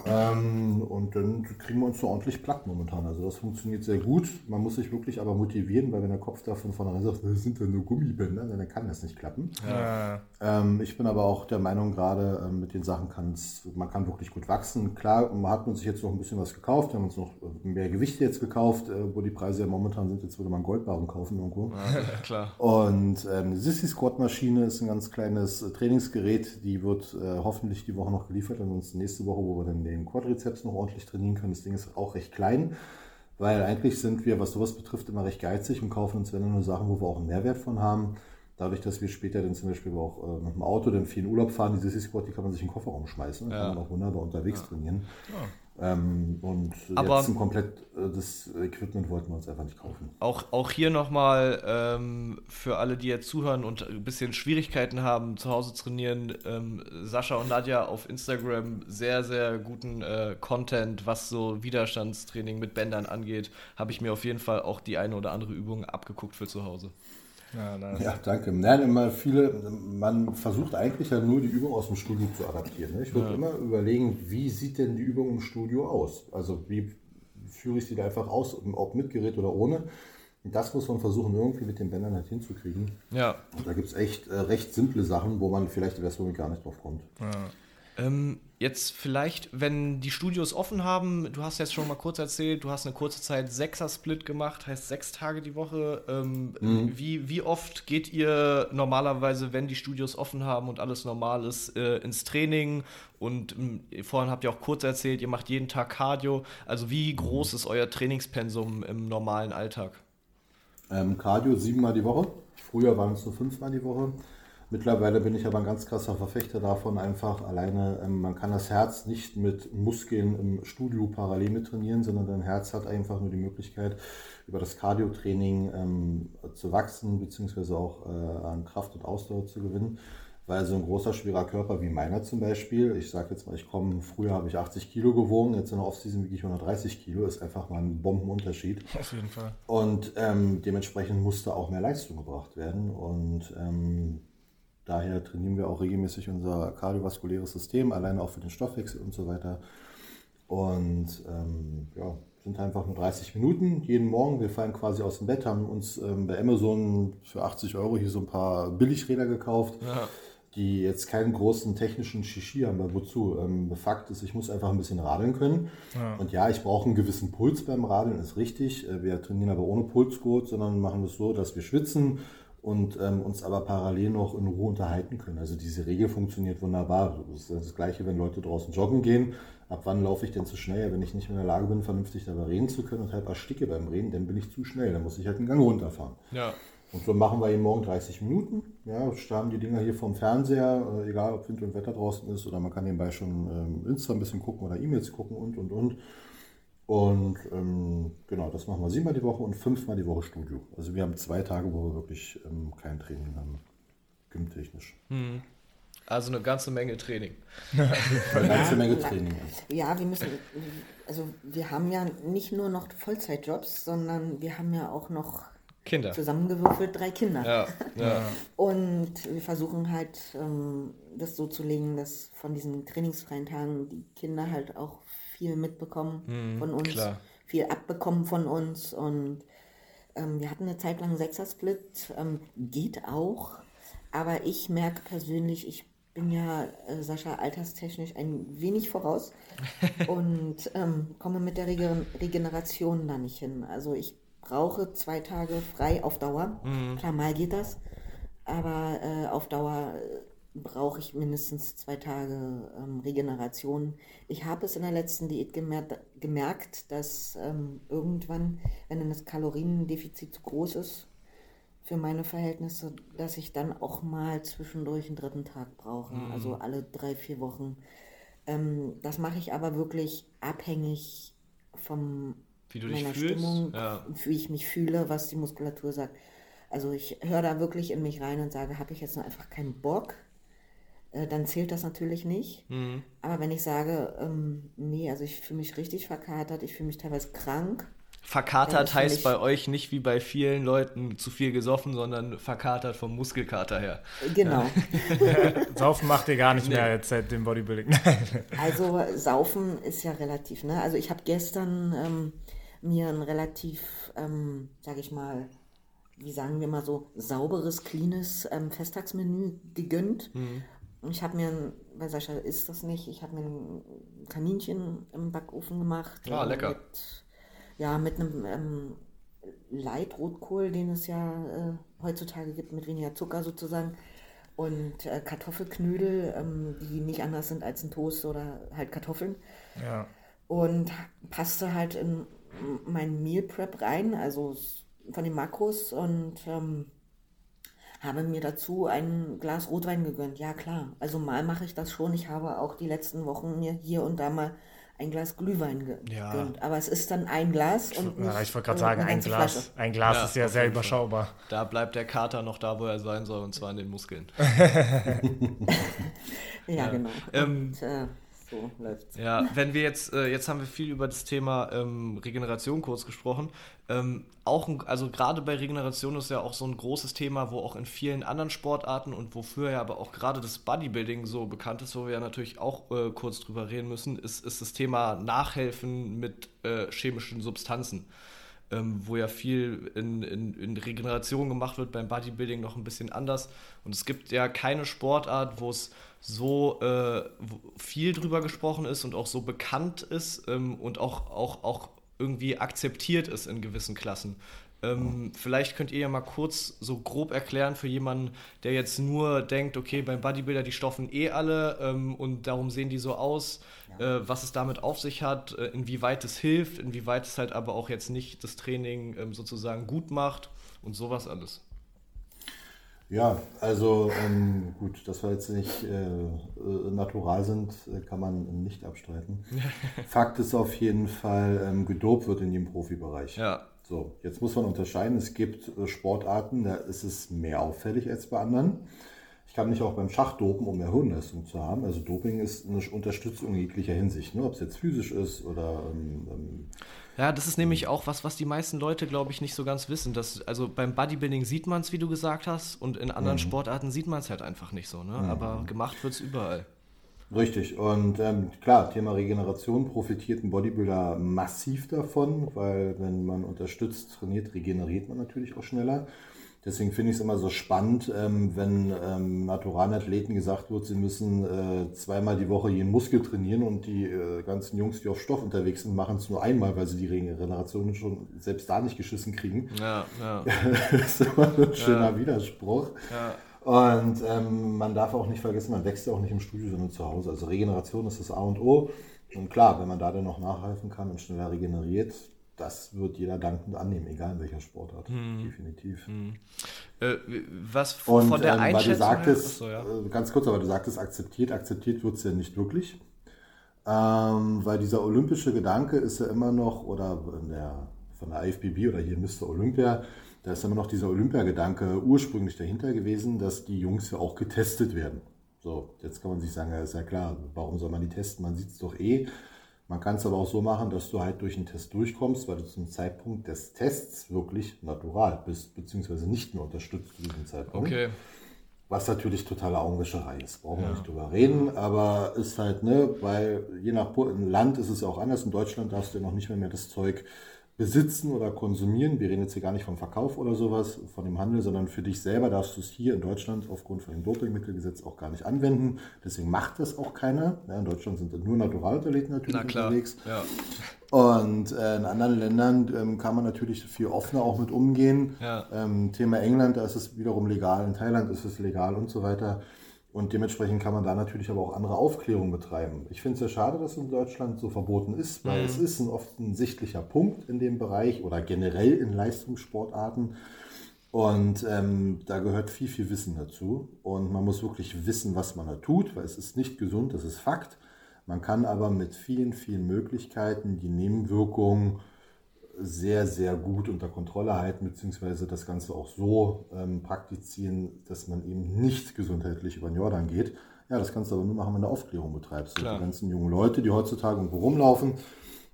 Ähm, und dann kriegen wir uns so ordentlich platt momentan. Also das funktioniert sehr gut. Man muss sich wirklich aber motivieren, weil wenn der Kopf da von vornherein sagt, das sind ja nur Gummibänder, dann kann das nicht klappen. Ja. Ähm, ich bin aber auch der Meinung, gerade ähm, mit den Sachen kann es, man kann wirklich gut wachsen. Klar, man hat uns sich jetzt noch ein bisschen was gekauft, wir haben uns noch äh, mehr Gewichte jetzt gekauft, äh, wo die Preise ja momentan sind, jetzt würde man Goldbarren kaufen irgendwo. Ja, klar. Und ähm, Sissy Squat Maschine ist ein ganz kleines äh, Trainingsgerät, die wird äh, hoffentlich die Woche noch geliefert uns nächste Woche, wo wir dann den Quadrizeps noch ordentlich trainieren können. Das Ding ist auch recht klein, weil eigentlich sind wir, was sowas betrifft, immer recht geizig und kaufen uns wenn nur Sachen, wo wir auch einen Mehrwert von haben. Dadurch, dass wir später dann zum Beispiel auch äh, mit dem Auto dann viel in Urlaub fahren, die Sissy Squad, die kann man sich in den Kofferraum schmeißen, ja. kann man auch wunderbar unterwegs ja. trainieren. Ja. Ähm, und Aber jetzt ein komplett äh, das Equipment wollten wir uns einfach nicht kaufen. Auch, auch hier nochmal ähm, für alle, die jetzt zuhören und ein bisschen Schwierigkeiten haben, zu Hause trainieren, ähm, Sascha und Nadja auf Instagram sehr, sehr guten äh, Content, was so Widerstandstraining mit Bändern angeht, habe ich mir auf jeden Fall auch die eine oder andere Übung abgeguckt für zu Hause. Ja, ja, danke. Nein, immer viele, man versucht eigentlich ja nur die Übung aus dem Studio zu adaptieren. Ne? Ich würde ja. immer überlegen, wie sieht denn die Übung im Studio aus? Also wie führe ich sie da einfach aus, ob mit Gerät oder ohne? Das muss man versuchen, irgendwie mit den Bändern halt hinzukriegen. Ja. Und da gibt es echt äh, recht simple Sachen, wo man vielleicht in der Version gar nicht drauf kommt. Ja. Ähm, jetzt vielleicht, wenn die Studios offen haben, du hast jetzt schon mal kurz erzählt, du hast eine kurze Zeit Sechser-Split gemacht, heißt sechs Tage die Woche. Ähm, mhm. wie, wie oft geht ihr normalerweise, wenn die Studios offen haben und alles normal ist, äh, ins Training? Und äh, vorhin habt ihr auch kurz erzählt, ihr macht jeden Tag Cardio. Also wie groß ist euer Trainingspensum im normalen Alltag? Ähm, Cardio siebenmal die Woche. Früher waren es nur fünfmal die Woche. Mittlerweile bin ich aber ein ganz krasser Verfechter davon, einfach alleine, ähm, man kann das Herz nicht mit Muskeln im Studio parallel mit trainieren, sondern dein Herz hat einfach nur die Möglichkeit, über das Cardio-Training ähm, zu wachsen, beziehungsweise auch äh, an Kraft und Ausdauer zu gewinnen. Weil so ein großer, schwerer Körper wie meiner zum Beispiel, ich sage jetzt mal, ich komme, früher habe ich 80 Kilo gewogen, jetzt in der Offseason wiege ich 130 Kilo, ist einfach mal ein Bombenunterschied. Auf jeden Fall. Und ähm, dementsprechend musste auch mehr Leistung gebracht werden. Und ähm, Daher trainieren wir auch regelmäßig unser kardiovaskuläres System, alleine auch für den Stoffwechsel und so weiter. Und ähm, ja, sind einfach nur 30 Minuten jeden Morgen. Wir fallen quasi aus dem Bett, haben uns ähm, bei Amazon für 80 Euro hier so ein paar Billigräder gekauft, ja. die jetzt keinen großen technischen Shishi haben. Weil wozu? Ähm, Fakt ist, ich muss einfach ein bisschen radeln können. Ja. Und ja, ich brauche einen gewissen Puls beim Radeln, ist richtig. Äh, wir trainieren aber ohne Pulsgurt, sondern machen es so, dass wir schwitzen und ähm, uns aber parallel noch in Ruhe unterhalten können. Also diese Regel funktioniert wunderbar. Das ist das Gleiche, wenn Leute draußen joggen gehen. Ab wann laufe ich denn zu schnell? Wenn ich nicht in der Lage bin, vernünftig dabei reden zu können und halb ersticke beim Reden, dann bin ich zu schnell. Dann muss ich halt einen Gang runterfahren. Ja. Und so machen wir jeden Morgen 30 Minuten. Ja, starren die Dinger hier vom Fernseher, äh, egal ob Wind und Wetter draußen ist, oder man kann nebenbei schon ähm, Insta ein bisschen gucken oder E-Mails gucken und und und. Und ähm, genau, das machen wir siebenmal die Woche und fünfmal die Woche Studio. Also wir haben zwei Tage, wo wir wirklich ähm, kein Training haben. gymtechnisch. Also eine ganze Menge Training. Eine ganze Menge Ja, Training. Ja, wir müssen, also wir haben ja nicht nur noch Vollzeitjobs, sondern wir haben ja auch noch Kinder. zusammengewürfelt drei Kinder. Ja, ja. Und wir versuchen halt, ähm, das so zu legen, dass von diesen trainingsfreien Tagen die Kinder halt auch viel mitbekommen von uns, klar. viel abbekommen von uns. Und ähm, wir hatten eine Zeit lang Sechser-Split, ähm, geht auch. Aber ich merke persönlich, ich bin ja äh, Sascha alterstechnisch ein wenig voraus und ähm, komme mit der Rege Regeneration da nicht hin. Also ich brauche zwei Tage frei auf Dauer. Klar, mal geht das, aber äh, auf Dauer äh, brauche ich mindestens zwei Tage ähm, Regeneration. Ich habe es in der letzten Diät gemerkt, gemerkt dass ähm, irgendwann, wenn dann das Kaloriendefizit zu groß ist, für meine Verhältnisse, dass ich dann auch mal zwischendurch einen dritten Tag brauche, also alle drei, vier Wochen. Ähm, das mache ich aber wirklich abhängig vom Wie du meiner Stimmung, ja. wie ich mich fühle, was die Muskulatur sagt. Also ich höre da wirklich in mich rein und sage, habe ich jetzt noch einfach keinen Bock, äh, dann zählt das natürlich nicht. Mhm. Aber wenn ich sage, ähm, nee, also ich fühle mich richtig verkatert, ich fühle mich teilweise krank, Verkatert Ja, heißt bei euch nicht wie bei vielen Leuten zu viel gesoffen, sondern verkatert vom Muskelkater her. genau. Saufen macht ihr gar nicht mehr jetzt seit dem Bodybuilding. Also Saufen ist ja relativ, ne? Also ich habe gestern ähm, mir ein relativ, ähm, sage ich mal, wie sagen wir mal so, sauberes, cleanes ähm, Festtagsmenü gegönnt. Und ich habe mir, bei Sascha ist das nicht, ich habe mir ein Kaninchen im Backofen gemacht. Ah, lecker. Mit, ja, mit einem ähm, Light-Rotkohl, den es ja äh, heutzutage gibt, mit weniger Zucker sozusagen. Und äh, Kartoffelknödel, ähm, die nicht anders sind als ein Toast oder halt Kartoffeln. ja. Und passte halt in mein Meal Prep rein, also von den Makros und ähm, habe mir dazu ein Glas Rotwein gegönnt. Ja, klar. Also mal mache ich das schon. Ich habe auch die letzten Wochen mir hier und da mal ein Glas Glühwein ge Ja. gegönnt. Aber es ist dann ein Glas und nicht Ja, ich wollte gerade sagen, ein Glas, Flasche. ein Glas Ja, ist ja sehr überschaubar. Da bleibt der Kater noch da, wo er sein soll, und zwar in den Muskeln. Ja, genau. Ähm, und äh, so läuft's. Ja, wenn wir jetzt, äh, jetzt haben wir viel über das Thema ähm, Regeneration kurz gesprochen. Ähm, auch, ein, also gerade bei Regeneration ist ja auch so ein großes Thema, wo auch in vielen anderen Sportarten und wofür ja aber auch gerade das Bodybuilding so bekannt ist, wo wir ja natürlich auch äh, kurz drüber reden müssen, ist, ist das Thema Nachhelfen mit äh, chemischen Substanzen. Ähm, wo ja viel in, in, in Regeneration gemacht wird, beim Bodybuilding noch ein bisschen anders. Und es gibt ja keine Sportart, wo es so äh, viel drüber gesprochen ist und auch so bekannt ist ähm, und auch, auch, auch irgendwie akzeptiert ist in gewissen Klassen. Ähm, vielleicht könnt ihr ja mal kurz so grob erklären für jemanden, der jetzt nur denkt, okay, beim Bodybuilder, die stoffen eh alle ähm, und darum sehen die so aus, äh, was es damit auf sich hat, äh, inwieweit es hilft, inwieweit es halt aber auch jetzt nicht das Training ähm, sozusagen gut macht und sowas alles. Ja, also ähm, gut, dass wir jetzt nicht äh, äh, natural sind, äh, kann man nicht abstreiten. Fakt ist auf jeden Fall, ähm, gedopt wird in jedem Profibereich. Ja. So, jetzt muss man unterscheiden. Es gibt äh, Sportarten, da ist es mehr auffällig als bei anderen. Ich kann mich auch beim Schach dopen, um mehr Hirnleistung zu haben. Also Doping ist eine Unterstützung in jeglicher Hinsicht, ne? ob es jetzt physisch ist oder ähm, ähm, Ja, das ist nämlich auch was, was die meisten Leute, glaube ich, nicht so ganz wissen. Dass, also beim Bodybuilding sieht man es, wie du gesagt hast, und in anderen Sportarten sieht man es halt einfach nicht so. Ne? Aber gemacht wird es überall. Richtig, und ähm, klar, Thema Regeneration profitiert ein Bodybuilder massiv davon, weil wenn man unterstützt, trainiert, regeneriert man natürlich auch schneller. Deswegen finde ich es immer so spannend, ähm, wenn ähm, Naturalathleten gesagt wird, sie müssen äh, zweimal die Woche jeden Muskel trainieren und die äh, ganzen Jungs, die auf Stoff unterwegs sind, machen es nur einmal, weil sie die Regeneration schon selbst da nicht geschissen kriegen. Ja, ja. das ist immer ein schöner Widerspruch. ja. Und ähm, man darf auch nicht vergessen, man wächst ja auch nicht im Studio, sondern zu Hause. Also Regeneration ist das A und O. Und klar, wenn man da dann noch nachhelfen kann und schneller regeneriert, das wird jeder dankend annehmen, egal in welcher Sportart. Definitiv. Äh, was f- Und von der ähm, weil du sagtest, Achso, ja. äh, ganz kurz, aber du sagtest, akzeptiert, akzeptiert wird es ja nicht wirklich. Ähm, weil dieser olympische Gedanke ist ja immer noch, oder der, von der IFBB oder hier Mr. Olympia, Da ist immer noch dieser Olympiagedanke ursprünglich dahinter gewesen, dass die Jungs ja auch getestet werden. So, jetzt kann man sich sagen, ja, ist ja klar, warum soll man die testen? Man sieht es doch eh. Man kann es aber auch so machen, dass du halt durch den Test durchkommst, weil du zum Zeitpunkt des Tests wirklich natural bist, beziehungsweise nicht mehr unterstützt zu diesem Zeitpunkt. Okay. Was natürlich totale Augenwischerei ist. Brauchen wir nicht drüber reden, aber ist halt, ne, weil je nach Land ist es ja auch anders. In Deutschland darfst du ja noch nicht mehr, mehr das Zeug besitzen oder konsumieren. Wir reden jetzt hier gar nicht vom Verkauf oder sowas, von dem Handel, sondern für dich selber darfst du es hier in Deutschland aufgrund von dem Dopingmittelgesetz auch gar nicht anwenden. Deswegen macht das auch keiner. Ja, in Deutschland sind nur Naturalathleten natürlich Na klar. unterwegs. Ja. Und äh, in anderen Ländern ähm, kann man natürlich viel offener auch mit umgehen. Ja. Ähm, Thema England, da ist es wiederum legal, in Thailand ist es legal und so weiter. Und dementsprechend kann man da natürlich aber auch andere Aufklärung betreiben. Ich finde es sehr schade, dass es in Deutschland so verboten ist, weil es ist ein offensichtlicher Punkt in dem Bereich oder generell in Leistungssportarten. Und ähm, da gehört viel, viel Wissen dazu. Und man muss wirklich wissen, was man da tut, weil es ist nicht gesund, das ist Fakt. Man kann aber mit vielen, vielen Möglichkeiten die Nebenwirkungen sehr, sehr gut unter Kontrolle halten, beziehungsweise das Ganze auch so ähm, praktizieren, dass man eben nicht gesundheitlich über den Jordan geht. Ja, das kannst du aber nur machen, wenn du Aufklärung betreibst. Klar. Die ganzen jungen Leute, die heutzutage irgendwo rumlaufen,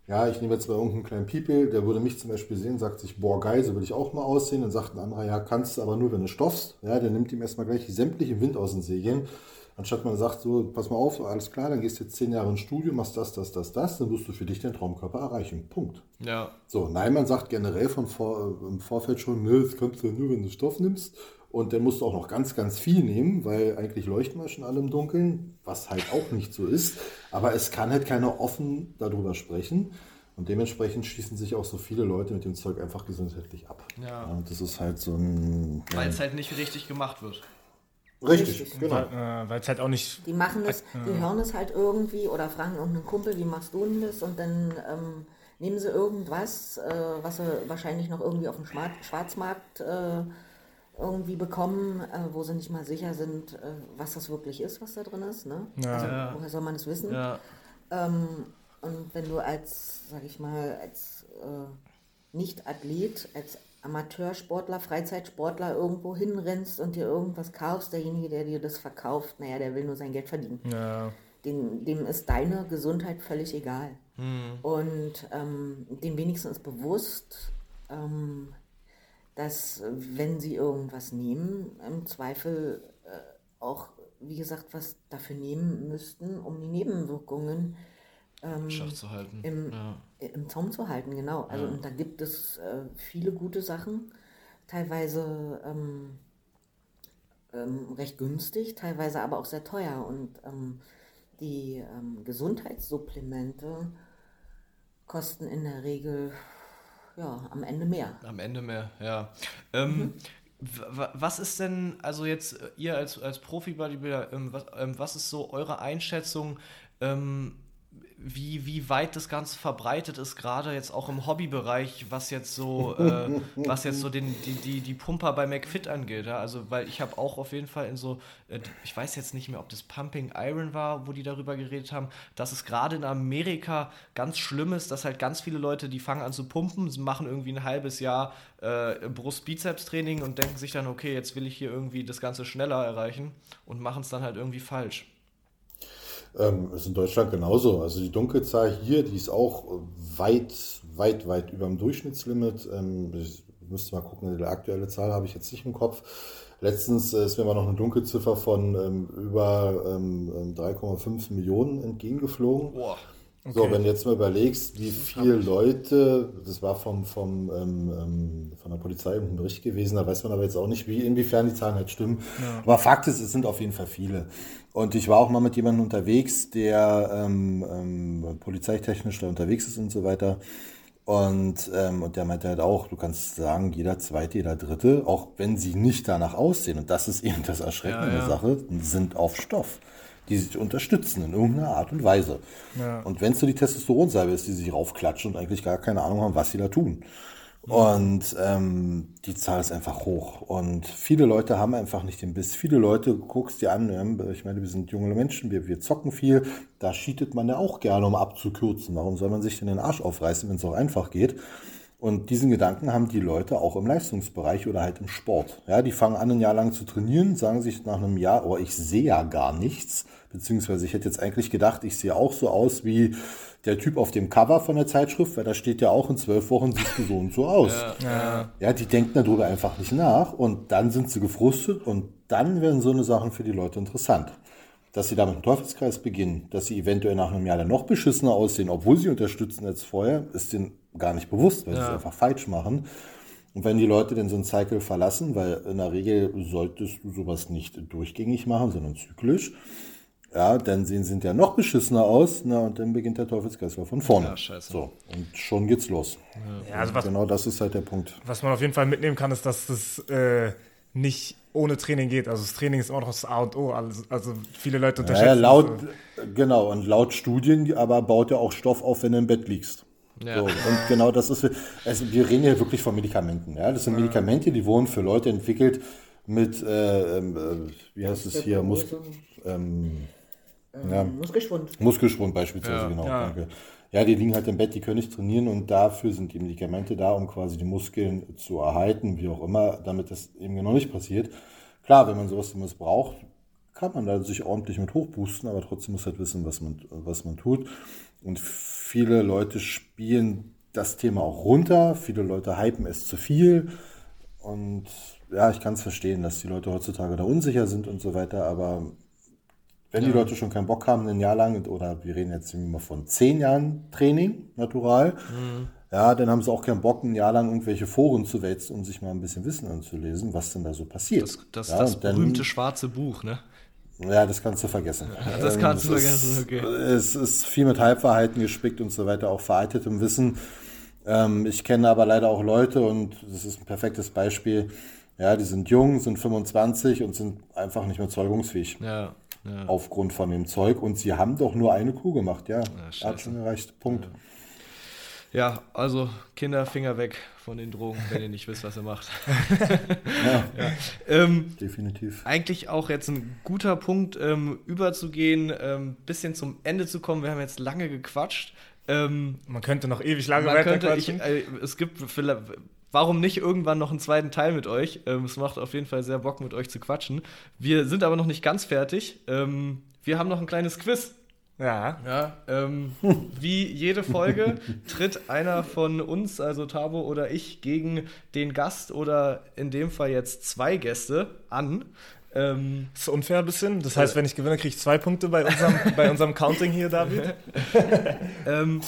ja, ich nehme jetzt mal irgendeinen kleinen People, der würde mich zum Beispiel sehen, sagt sich, boah, geil, so will ich auch mal aussehen. Dann sagt ein anderer, ja, kannst du aber nur, wenn du stoffst. Ja, der nimmt ihm erstmal gleich sämtliche Wind aus den Segeln. Anstatt man sagt, so, pass mal auf, alles klar, dann gehst du jetzt zehn Jahre ins Studio, machst das, das, das, das, dann wirst du für dich den Traumkörper erreichen. Punkt. Ja. So, nein, man sagt generell von vor, im Vorfeld schon, ne, das kannst du nur, wenn du Stoff nimmst. Und dann musst du auch noch ganz, ganz viel nehmen, weil eigentlich leuchten wir schon alle im Dunkeln, was halt auch nicht so ist. Aber es kann halt keiner offen darüber sprechen. Und dementsprechend schließen sich auch so viele Leute mit dem Zeug einfach gesundheitlich ab. Ja. Und das ist halt so ein. Weil es halt nicht richtig gemacht wird. Richtig, Richtig. genau. Weil es halt auch nicht. Die machen das, die hören es halt irgendwie oder fragen irgendeinen Kumpel, wie machst du denn das? Und dann ähm, nehmen sie irgendwas, äh, was sie wahrscheinlich noch irgendwie auf dem Schwarzmarkt äh, irgendwie bekommen, äh, wo sie nicht mal sicher sind, äh, was das wirklich ist, was da drin ist. Ne? Ja. Also, Ja. woher soll man das wissen? Ja. Ähm, und wenn du als, sag ich mal, als äh, Nicht-Athlet, als Amateursportler, Freizeitsportler irgendwo hinrennst und dir irgendwas kaufst, derjenige, der dir das verkauft, naja, der will nur sein Geld verdienen. Ja, Den, dem ist deine Gesundheit völlig egal. Und ähm, dem wenigsten ist bewusst, ähm, dass äh, wenn sie irgendwas nehmen, im Zweifel äh, auch, wie gesagt, was dafür nehmen müssten, um die Nebenwirkungen ähm, Schach zu halten. im, ja. im Zaum zu halten, genau. Also und da gibt es äh, viele gute Sachen, teilweise ähm, ähm, recht günstig, teilweise aber auch sehr teuer. Und ähm, die ähm, Gesundheitssupplemente kosten in der Regel ja, am Ende mehr. Am Ende mehr, ja. Ähm, w- Was ist denn, also jetzt äh, ihr als, als Profi-Bodybuilder, was, was ist so eure Einschätzung, ähm, wie, wie weit das Ganze verbreitet ist, gerade jetzt auch im Hobbybereich, was jetzt so, äh, was jetzt so den, die, die, die Pumper bei McFit angeht. Ja? Also, weil ich habe auch auf jeden Fall in so, äh, ich weiß jetzt nicht mehr, ob das Pumping Iron war, wo die darüber geredet haben, dass es gerade in Amerika ganz schlimm ist, dass halt ganz viele Leute, die fangen an zu pumpen, sie machen irgendwie ein halbes Jahr äh, Brust-Bizeps-Training und denken sich dann, okay, jetzt will ich hier irgendwie das Ganze schneller erreichen und machen es dann halt irgendwie falsch. Ähm, ist in Deutschland genauso. Also die Dunkelzahl hier, die ist auch weit, weit, weit über dem Durchschnittslimit. Ähm, ich müsste mal gucken, die aktuelle Zahl habe ich jetzt nicht im Kopf. Letztens äh, ist mir mal noch eine Dunkelziffer von ähm, über ähm, 3,5 Millionen entgegengeflogen. Boah. So, Okay. wenn du jetzt mal überlegst, wie viele Leute, das war vom, vom, ähm, ähm, von der Polizei ein Bericht gewesen, da weiß man aber jetzt auch nicht, wie, inwiefern die Zahlen halt stimmen. Aber Fakt ist, es sind auf jeden Fall viele. Und ich war auch mal mit jemandem unterwegs, der ähm, ähm, polizeitechnisch da unterwegs ist und so weiter. Und, ähm, und der meinte halt auch, du kannst sagen, jeder zweite, jeder dritte, auch wenn sie nicht danach aussehen, und das ist eben das Erschreckende Ja, ja. der Sache, sind auf Stoff, die sich unterstützen in irgendeiner Art und Weise. Ja. Und wenn es so die Testosteronsalbe ist, die sich raufklatschen und eigentlich gar keine Ahnung haben, was sie da tun. Und ähm, die Zahl ist einfach hoch. Und viele Leute haben einfach nicht den Biss. Viele Leute, guckst dir an, ich meine, wir sind junge Menschen, wir, wir zocken viel. Da cheatet man ja auch gerne, um abzukürzen. Warum soll man sich denn den Arsch aufreißen, wenn es auch einfach geht? Und diesen Gedanken haben die Leute auch im Leistungsbereich oder halt im Sport. Ja, die fangen an, ein Jahr lang zu trainieren, sagen sich nach einem Jahr, oh, ich sehe ja gar nichts. Beziehungsweise ich hätte jetzt eigentlich gedacht, ich sehe auch so aus wie der Typ auf dem Cover von der Zeitschrift, weil da steht ja auch in zwölf Wochen siehst du so und so aus. Ja, ja. die denken darüber einfach nicht nach und dann sind sie gefrustet und dann werden so eine Sachen für die Leute interessant. Dass sie damit einen Teufelskreis beginnen, dass sie eventuell nach einem Jahr dann noch beschissener aussehen, obwohl sie unterstützen als vorher, ist denen gar nicht bewusst, weil ja. sie es einfach falsch machen. Und wenn die Leute dann so einen Cycle verlassen, weil in der Regel solltest du sowas nicht durchgängig machen, sondern zyklisch, ja, dann sehen sie ja noch beschissener aus, na, und dann beginnt der Teufelskreislauf von vorne. Ja, scheiße. So, und schon geht's los. Ja, also was, genau das ist halt der Punkt. Was man auf jeden Fall mitnehmen kann, ist, dass das äh, nicht ohne Training geht. Also das Training ist auch noch das A und O. Also, also viele Leute unterschätzen. Ja, laut, genau, und laut Studien aber baut ja auch Stoff auf, wenn du im Bett liegst. Ja. So, und genau das ist, also wir reden ja wirklich von Medikamenten. Ja? Das sind Medikamente, die wurden für Leute entwickelt mit, äh, ähm, äh, wie heißt es hier, Mus ähm, ja. Muskelschwund. Muskelschwund beispielsweise, ja. genau. Ja. Danke. Ja, die liegen halt im Bett, die können nicht trainieren und dafür sind die Medikamente da, um quasi die Muskeln zu erhalten, wie auch immer, damit das eben genau nicht passiert. Klar, wenn man sowas missbraucht, kann man da sich ordentlich mit hochboosten, aber trotzdem muss halt wissen, was man, was man tut. Und viele Leute spielen das Thema auch runter, viele Leute hypen es zu viel. Und ja, ich kann es verstehen, dass die Leute heutzutage da unsicher sind und so weiter, aber wenn ja. die Leute schon keinen Bock haben, ein Jahr lang, oder wir reden jetzt immer von zehn Jahren Training, natural, mhm. ja, dann haben sie auch keinen Bock, ein Jahr lang irgendwelche Foren zu wälzen, um sich mal ein bisschen Wissen anzulesen, was denn da so passiert. Das, das, ja, das berühmte schwarze Buch, ne? Ja, das kannst du vergessen. Ja, das kannst du vergessen, okay. Es ist viel mit Halbverhalten gespickt und so weiter, auch veraltetem Wissen. Ähm, ich kenne aber leider auch Leute und das ist ein perfektes Beispiel. Ja, die sind jung, sind 25 und sind einfach nicht mehr zeugungsfähig. Ja ja. aufgrund von dem Zeug. Und sie haben doch nur eine Kuh gemacht, ja. ja hat schon gereicht. Punkt. Ja. Ja, also Kinder, Finger weg von den Drogen, wenn ihr nicht wisst, was ihr macht. ja, ja. Ähm, definitiv. Eigentlich auch jetzt ein guter Punkt, ähm, überzugehen, ähm, bisschen zum Ende zu kommen. Wir haben jetzt lange gequatscht. Ähm, man könnte noch ewig lange weiter quatschen. Äh, es gibt warum nicht irgendwann noch einen zweiten Teil mit euch? Ähm, es macht auf jeden Fall sehr Bock, mit euch zu quatschen. Wir sind aber noch nicht ganz fertig. Ähm, wir haben noch ein kleines Quiz. Ja. ja ähm, wie jede Folge tritt einer von uns, also Tabo oder ich, gegen den Gast oder in dem Fall jetzt zwei Gäste an. Ähm, das ist unfair ein bisschen. Das heißt, wenn ich gewinne, kriege ich zwei Punkte bei unserem, bei unserem Counting hier, David. ähm,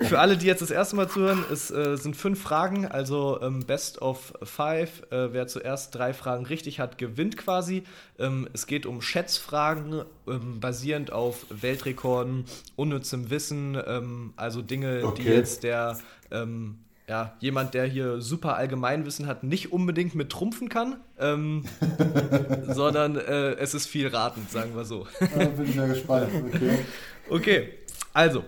für alle, die jetzt das erste Mal zuhören, es äh, sind fünf Fragen, also ähm, Best of Five. Äh, wer zuerst drei Fragen richtig hat, gewinnt quasi. Ähm, es geht um Schätzfragen, ähm, basierend auf Weltrekorden, unnützem Wissen, ähm, also Dinge, okay. die jetzt der ja, jemand, der hier super Allgemeinwissen hat, nicht unbedingt mit trumpfen kann, ähm, sondern äh, es ist viel ratend, sagen wir so. Da bin ich ja gespannt. Okay. okay, also,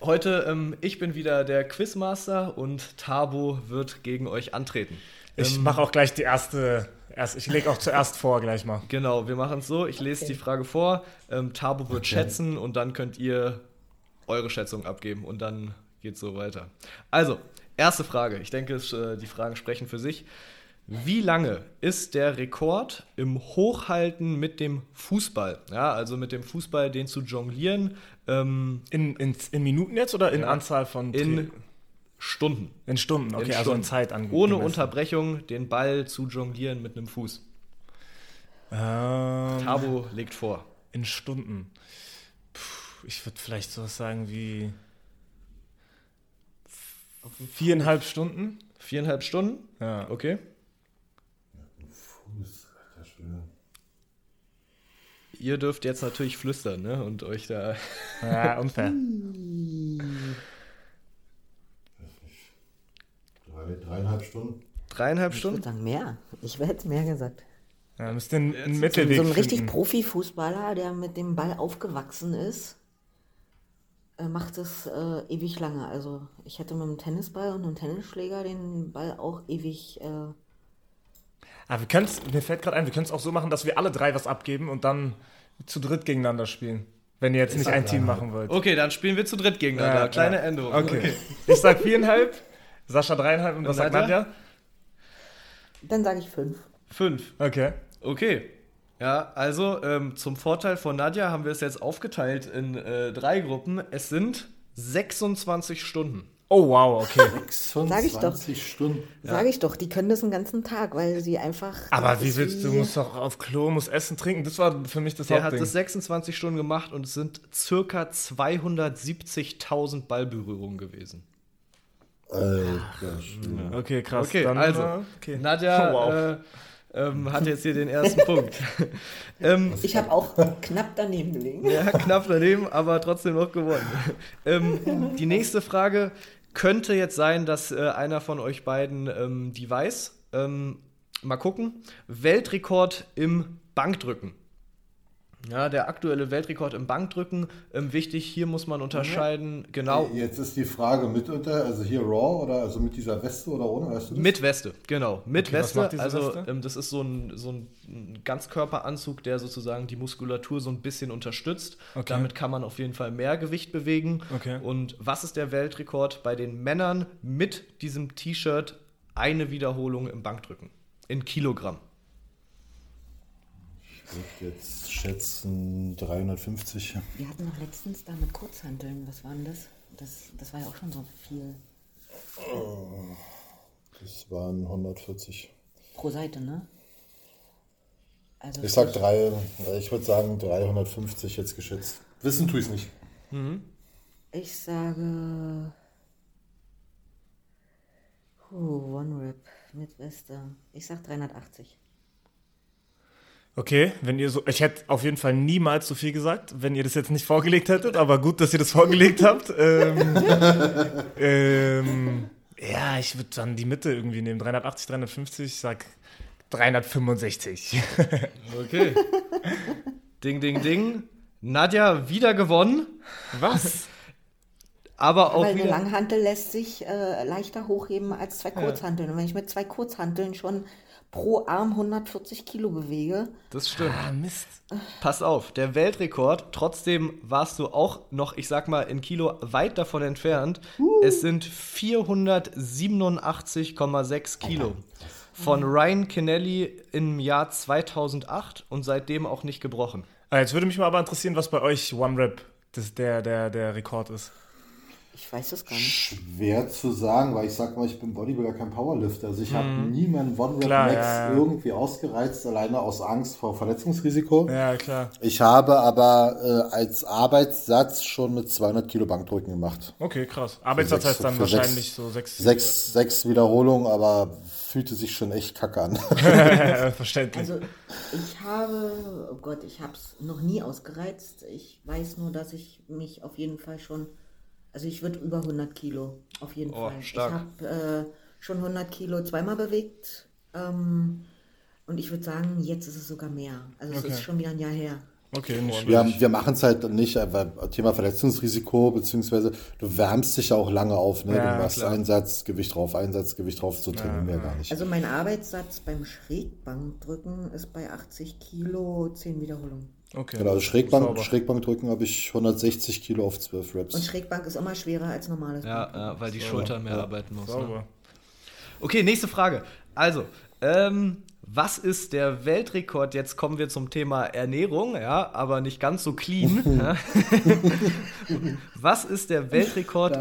heute, ähm, ich bin wieder der Quizmaster und Tabo wird gegen euch antreten. Ich ähm, mache auch gleich die erste, erst, ich lege auch zuerst vor, gleich mal. Genau, wir machen es so, ich lese okay. die Frage vor, ähm, Tabo wird okay. schätzen und dann könnt ihr eure Schätzung abgeben und dann geht so weiter. Also, erste Frage. Ich denke, äh, die Fragen sprechen für sich. Wie lange ist der Rekord im Hochhalten mit dem Fußball? Ja, also mit dem Fußball, den zu jonglieren. Ähm, in, in, in, Minuten jetzt oder in ja, Anzahl von In Stunden. In Stunden, okay, in also in Zeit angemessen. Ohne Unterbrechung den Ball zu jonglieren mit einem Fuß. Ähm, Tabo legt vor. In Stunden. Puh, ich würde vielleicht sowas sagen wie Viereinhalb Stunden? Viereinhalb Stunden? Ja. Okay. Fuß, alter Schwede. Ihr dürft jetzt natürlich flüstern, ne? Und euch da. Ja, unfair. Drei, dreieinhalb Stunden. Dreieinhalb Stunden? Ich würde sagen mehr. Ich hätte mehr gesagt. Ja, müsst den einen Mittelweg So ein richtig Profifußballer, der mit dem Ball aufgewachsen ist macht es äh, ewig lange. Also ich hätte mit einem Tennisball und einem Tennisschläger den Ball auch ewig. Äh Aber ah, wir können mir fällt gerade ein, wir können es auch so machen, dass wir alle drei was abgeben und dann zu dritt gegeneinander spielen. Wenn ihr jetzt ich nicht ein Team machen wollt. Okay, dann spielen wir zu dritt gegeneinander. Ja, Kleine ja. Änderung. Okay. okay. Ich sag viereinhalb, Sascha dreieinhalb und was sagt Nadja? Nadja? Dann sage ich fünf. Fünf. Okay. Okay. Ja, also ähm, zum Vorteil von Nadja haben wir es jetzt aufgeteilt in äh, drei Gruppen. Es sind 26 Stunden. Oh, wow, okay. 26 ich doch. Stunden. Sage ich doch, die können das den ganzen Tag, weil sie einfach. Aber wie willst du, musst doch auf Klo, musst essen, trinken. Das war für mich das Der hat Hauptding. das 26 Stunden gemacht und es sind circa 270.000 Ballberührungen gewesen. Alter, Okay, krass. Okay, dann, also, äh, okay. Nadja Oh, wow. äh, ähm, hat jetzt hier den ersten Punkt. ähm, Ich habe auch knapp daneben gelegen. ja, knapp daneben, aber trotzdem noch gewonnen. ähm, die nächste Frage könnte jetzt sein, dass äh, einer von euch beiden ähm, die weiß. Ähm, mal gucken. Weltrekord im Bankdrücken. Ja, der aktuelle Weltrekord im Bankdrücken. Ähm, wichtig, hier muss man unterscheiden, genau, Jetzt ist die Frage mit unter, also hier Raw oder also mit dieser Weste oder ohne, weißt du das? Mit Weste, genau. Mit Okay, was Weste. macht diese also Weste? Ähm, das ist so ein, so ein Ganzkörperanzug, der sozusagen die Muskulatur so ein bisschen unterstützt. Okay. Damit kann man auf jeden Fall mehr Gewicht bewegen. Okay. Und was ist der Weltrekord bei den Männern mit diesem T-Shirt? Eine Wiederholung im Bankdrücken. In Kilogramm. Ich würde jetzt schätzen 350. Wir hatten noch letztens da mit Kurzhanteln. Was war denn das? Das, das war ja auch schon so viel Das waren 140. pro Seite, ne? Also Ich sag drei, ich würde sagen 350 jetzt geschätzt. Wissen tue ich es nicht. Ich sage. Uh, One Rip mit Weste. Ich sag 380. Okay, wenn ihr so, ich hätte auf jeden Fall niemals so viel gesagt, wenn ihr das jetzt nicht vorgelegt hättet, aber gut, dass ihr das vorgelegt habt. Ähm, ähm, ja, ich würde dann die Mitte irgendwie nehmen, 380, 350, ich sag 365. Okay. ding, ding, ding. Nadja wieder gewonnen. Was? Aber auch Weil eine. Langhantel lässt sich äh, leichter hochheben als zwei Kurzhanteln. Und wenn ich mit zwei Kurzhanteln schon pro Arm 140 Kilo bewege, Das stimmt. Ah, Mist. Pass auf, der Weltrekord, trotzdem warst du auch noch, ich sag mal, in Kilo weit davon entfernt. Es sind 487,6 Kilo. Von Ryan Kennelly im Jahr 2008 und seitdem auch nicht gebrochen. Ah, Jetzt würde mich mal aber interessieren, was bei euch One Rap das der, der, der Rekord ist. Ich weiß es gar nicht. Schwer zu sagen, weil ich sag mal, ich bin Bodybuilder, kein Powerlifter. Also ich habe nie meinen One Rep Max ja, ja. irgendwie ausgereizt, alleine aus Angst vor Verletzungsrisiko. Ja, klar. Ich habe aber äh, als Arbeitssatz schon mit 200 Kilo Bankdrücken gemacht. Okay, krass. Arbeitssatz sechs- heißt dann wahrscheinlich sechs- so sechs. Sechs, sechs Wiederholungen, aber fühlte sich schon echt kacke an. Verständlich. Also ich habe, oh Gott, ich habe es noch nie ausgereizt. Ich weiß nur, dass ich mich auf jeden Fall schon, also ich würde über 100 Kilo auf jeden Oh, Fall. stark. Ich habe äh, schon 100 Kilo zweimal bewegt ähm, und ich würde sagen, jetzt ist es sogar mehr. Also es Okay. ist schon wieder ein Jahr her. Okay, nicht Wir, wir machen es halt nicht, aber Thema Verletzungsrisiko, beziehungsweise du wärmst dich ja auch lange auf. Ne? Ja, du machst klar. Einsatz, Gewicht drauf, Einsatz, Gewicht drauf, so trainieren wir gar nicht. Also mein Arbeitssatz beim Schrägbankdrücken ist bei 80 Kilo 10 Wiederholungen. Okay. genau, also Schrägbank, Sauber. Schrägbankdrücken habe ich 160 Kilo auf 12 Und Reps. Schrägbank ist immer schwerer als normales Ja, ja weil die Schultern mehr arbeiten muss. Ne? Sauber. Okay, nächste Frage. Also, ähm, was ist der Weltrekord? Jetzt kommen wir zum Thema Ernährung, ja, aber nicht ganz so clean. ja. was ist der Weltrekord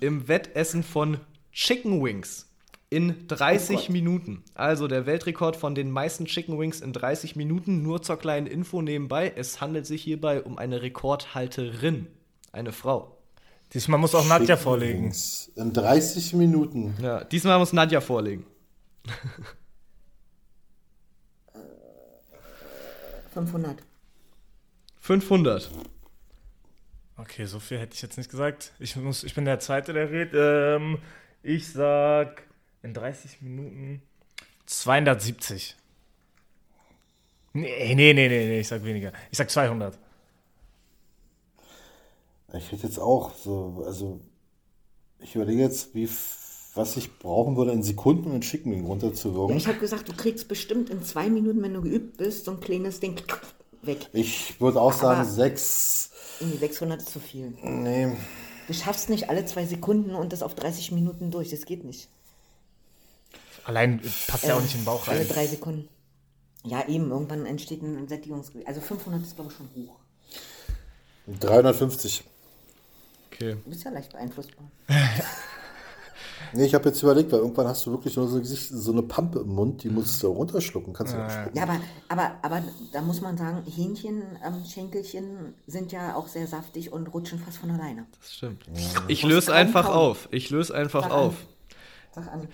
im Wettessen von Chicken Wings? In 30 Oh. Minuten. Also der Weltrekord von den meisten Chicken Wings in 30 Minuten. Nur zur kleinen Info nebenbei. Es handelt sich hierbei um eine Rekordhalterin. Eine Frau. Diesmal muss auch Nadja vorlegen. In 30 Minuten. Ja, diesmal muss Nadja vorlegen. 500. 500. Okay, so viel hätte ich jetzt nicht gesagt. Ich, muss, ich bin der Zweite, der redet. Ähm, ich sag in 30 Minuten 270. Nee, nee, nee, nee, nee, ich sag weniger. Ich sag 200. Ich hätte jetzt auch so, also ich überlege jetzt, wie, was ich brauchen würde in Sekunden, um einen Chicken Wing runterzuwirken. Ich habe gesagt, du kriegst bestimmt in zwei Minuten, wenn du geübt bist, so ein kleines Ding weg. Ich würde auch sagen, Aber- sechs, Irgendwie 600 ist zu viel. nee, Du schaffst nicht alle zwei Sekunden und das auf 30 Minuten durch. Das geht nicht. Allein äh, passt ja auch nicht in den Bauch Alle rein. drei Sekunden. Ja, eben. Irgendwann entsteht ein Sättigungsgefühl. Also 500 ist, glaube ich, schon hoch. 350. Okay. Du bist ja leicht beeinflussbar. Nee, ich habe jetzt überlegt, weil irgendwann hast du wirklich nur so, Gesicht, so eine Pampe im Mund, die musst du runterschlucken. Kannst du ja. Ja, aber, aber, aber da muss man sagen, Hähnchen, ähm, Schenkelchen sind ja auch sehr saftig und rutschen fast von alleine. Das stimmt. Ich löse einfach auf. Ich löse einfach Sag an. auf. Sag an.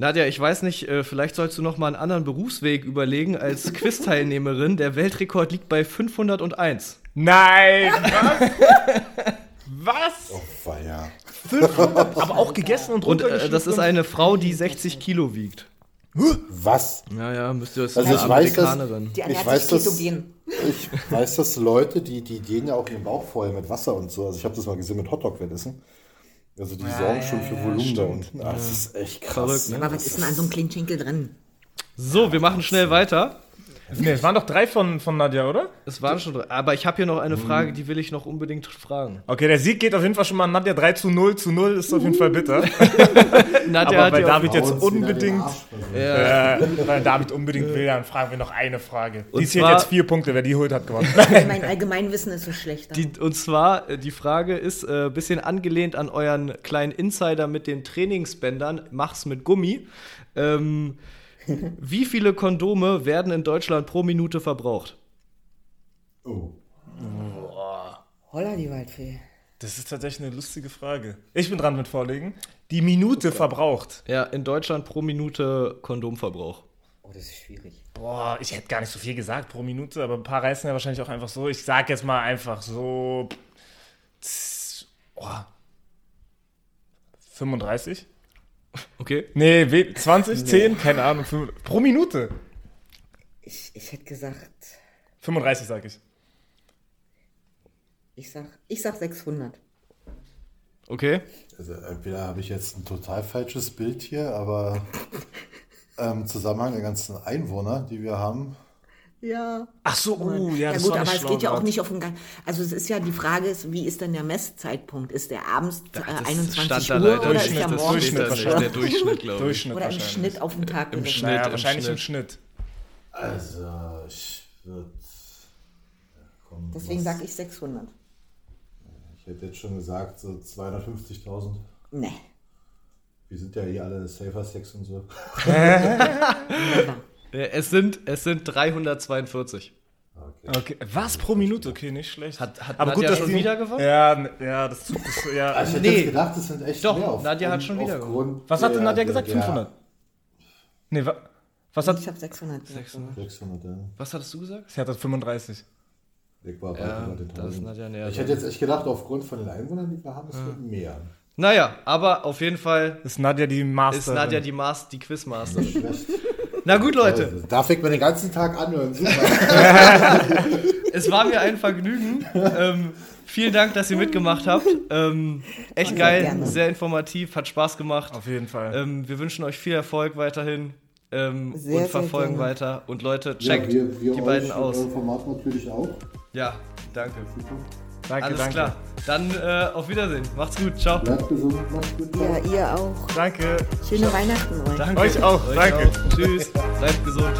Nadja, ich weiß nicht, äh, vielleicht sollst du noch mal einen anderen Berufsweg überlegen als Quiz-Teilnehmerin. Der Weltrekord liegt bei 501. Nein! Was? Was? Oh, weia. Aber auch gegessen und Und äh, das ist eine Frau, die 60 Kilo wiegt. Was? Ja, ja, müsst ihr das Also ich weiß, dass-. Die Ich weiß, dass-. Ich weiß, dass Leute, die, die gehen ja auch ihren Bauch vorher mit Wasser und so. Also ich habe das mal gesehen mit Hotdog-Wettessen. Also die sorgen schon für Volumen da unten. Ah, das ist echt krass. Verrückt, ne? Aber was ist denn an so einem kleinen drin? So, wir machen schnell weiter. Nee, es waren doch drei von, von Nadja, oder? Es waren schon drei. Aber ich habe hier noch eine Frage, die will ich noch unbedingt fragen. Okay, der Sieg geht auf jeden Fall schon mal an Nadja 3 zu 0 zu 0, ist auf jeden Fall bitter. Nadja Aber hat bei David jetzt unbedingt, versucht. äh, weil David unbedingt will, dann fragen wir noch eine Frage. Und die zählt zwar- jetzt vier Punkte, wer die holt, hat gewonnen. Mein Allgemeinwissen ist so schlecht. Die, und zwar, äh, die Frage ist ein äh, bisschen angelehnt an euren kleinen Insider mit den Trainingsbändern. Mach's mit Gummi. Ähm, wie viele Kondome werden in Deutschland pro Minute verbraucht? Oh. Holla, die Waldfee. Das ist tatsächlich eine lustige Frage. Ich bin dran mit Vorlegen. Die Minute verbraucht. Ja, in Deutschland pro Minute Kondomverbrauch. Oh, das ist schwierig. Boah, ich hätte gar nicht so viel gesagt pro Minute, aber ein paar reißen ja wahrscheinlich auch einfach so. Ich sag jetzt mal einfach so. Oh, 35? Okay. Nee, we- 20, 10, keine Ahnung. 5, pro Minute. Ich, ich hätte gesagt, 35 sag ich. ich sag, ich sag 600. Okay. Also entweder habe ich jetzt ein total falsches Bild hier, aber ähm, im Zusammenhang der ganzen Einwohner, die wir haben, Ja. Ach so, uh, ja, Ja das gut, war aber es geht ja auch nicht auf den Gang. Also es ist ja die Frage ist, wie ist denn der Messzeitpunkt? Ist der abends äh, Das 21 stand da Uhr oder ist der morgens? Durchschnitt wahrscheinlich. Der Durchschnitt, glaube ich. Durchschnitt Oder im. Schnitt auf den Tag Im? Schnitt. Naja, im wahrscheinlich im Schnitt. Schnitt. also ich würde. Komm, Deswegen was- sag ich 600. Ich hätte jetzt schon gesagt, so 250.000. Nee. Wir sind ja eh alle Safer Sex und so. Äh, Es sind, es sind 342. Okay. Okay, was pro Minute? Okay, nicht schlecht. Hat- hat aber gut, Nadja dass schon die- wieder gewonnen? Ja, ja, das, das ja. Also ich hätte Nee. jetzt gedacht, es sind echt Doch, mehr. Auf, Nadja hat schon wieder aufgrund Was hat denn Nadja gesagt? der 500? Nee, wa, was hat Ich habe 600. gesagt. 600, ja. Was hattest du gesagt? Sie hat das 35. Ich war Ja, über den da ist 1000. Nadja näher Ich hätte jetzt echt gedacht, aufgrund von den Einwohnern, die wir haben, es wird mehr. Naja, aber auf jeden Fall Ist Nadja die Master? ist Nadja die, Mas die Quizmaster. Na gut, Leute, Darf ich mir den ganzen Tag anhören. Super. es war mir ein Vergnügen. ähm, vielen Dank, dass ihr mitgemacht habt. Ähm, echt Sehr geil, gerne. sehr informativ, hat Spaß gemacht. Auf jeden Fall. Ähm, wir wünschen euch viel Erfolg weiterhin ähm, Sehr, und sehr verfolgen gerne. weiter. Und Leute, Ja, checkt wir, wir die beiden aus. Format natürlich auch. Ja, danke. Danke, Alles danke. klar. Dann äh, auf Wiedersehen. Macht's gut. Ciao. Bleibt gesund, macht's gut. ciao. Ja, ihr auch. Danke. Schöne Weihnachten euch. Danke. Euch auch, danke. Auch. Tschüss. Bleibt gesund.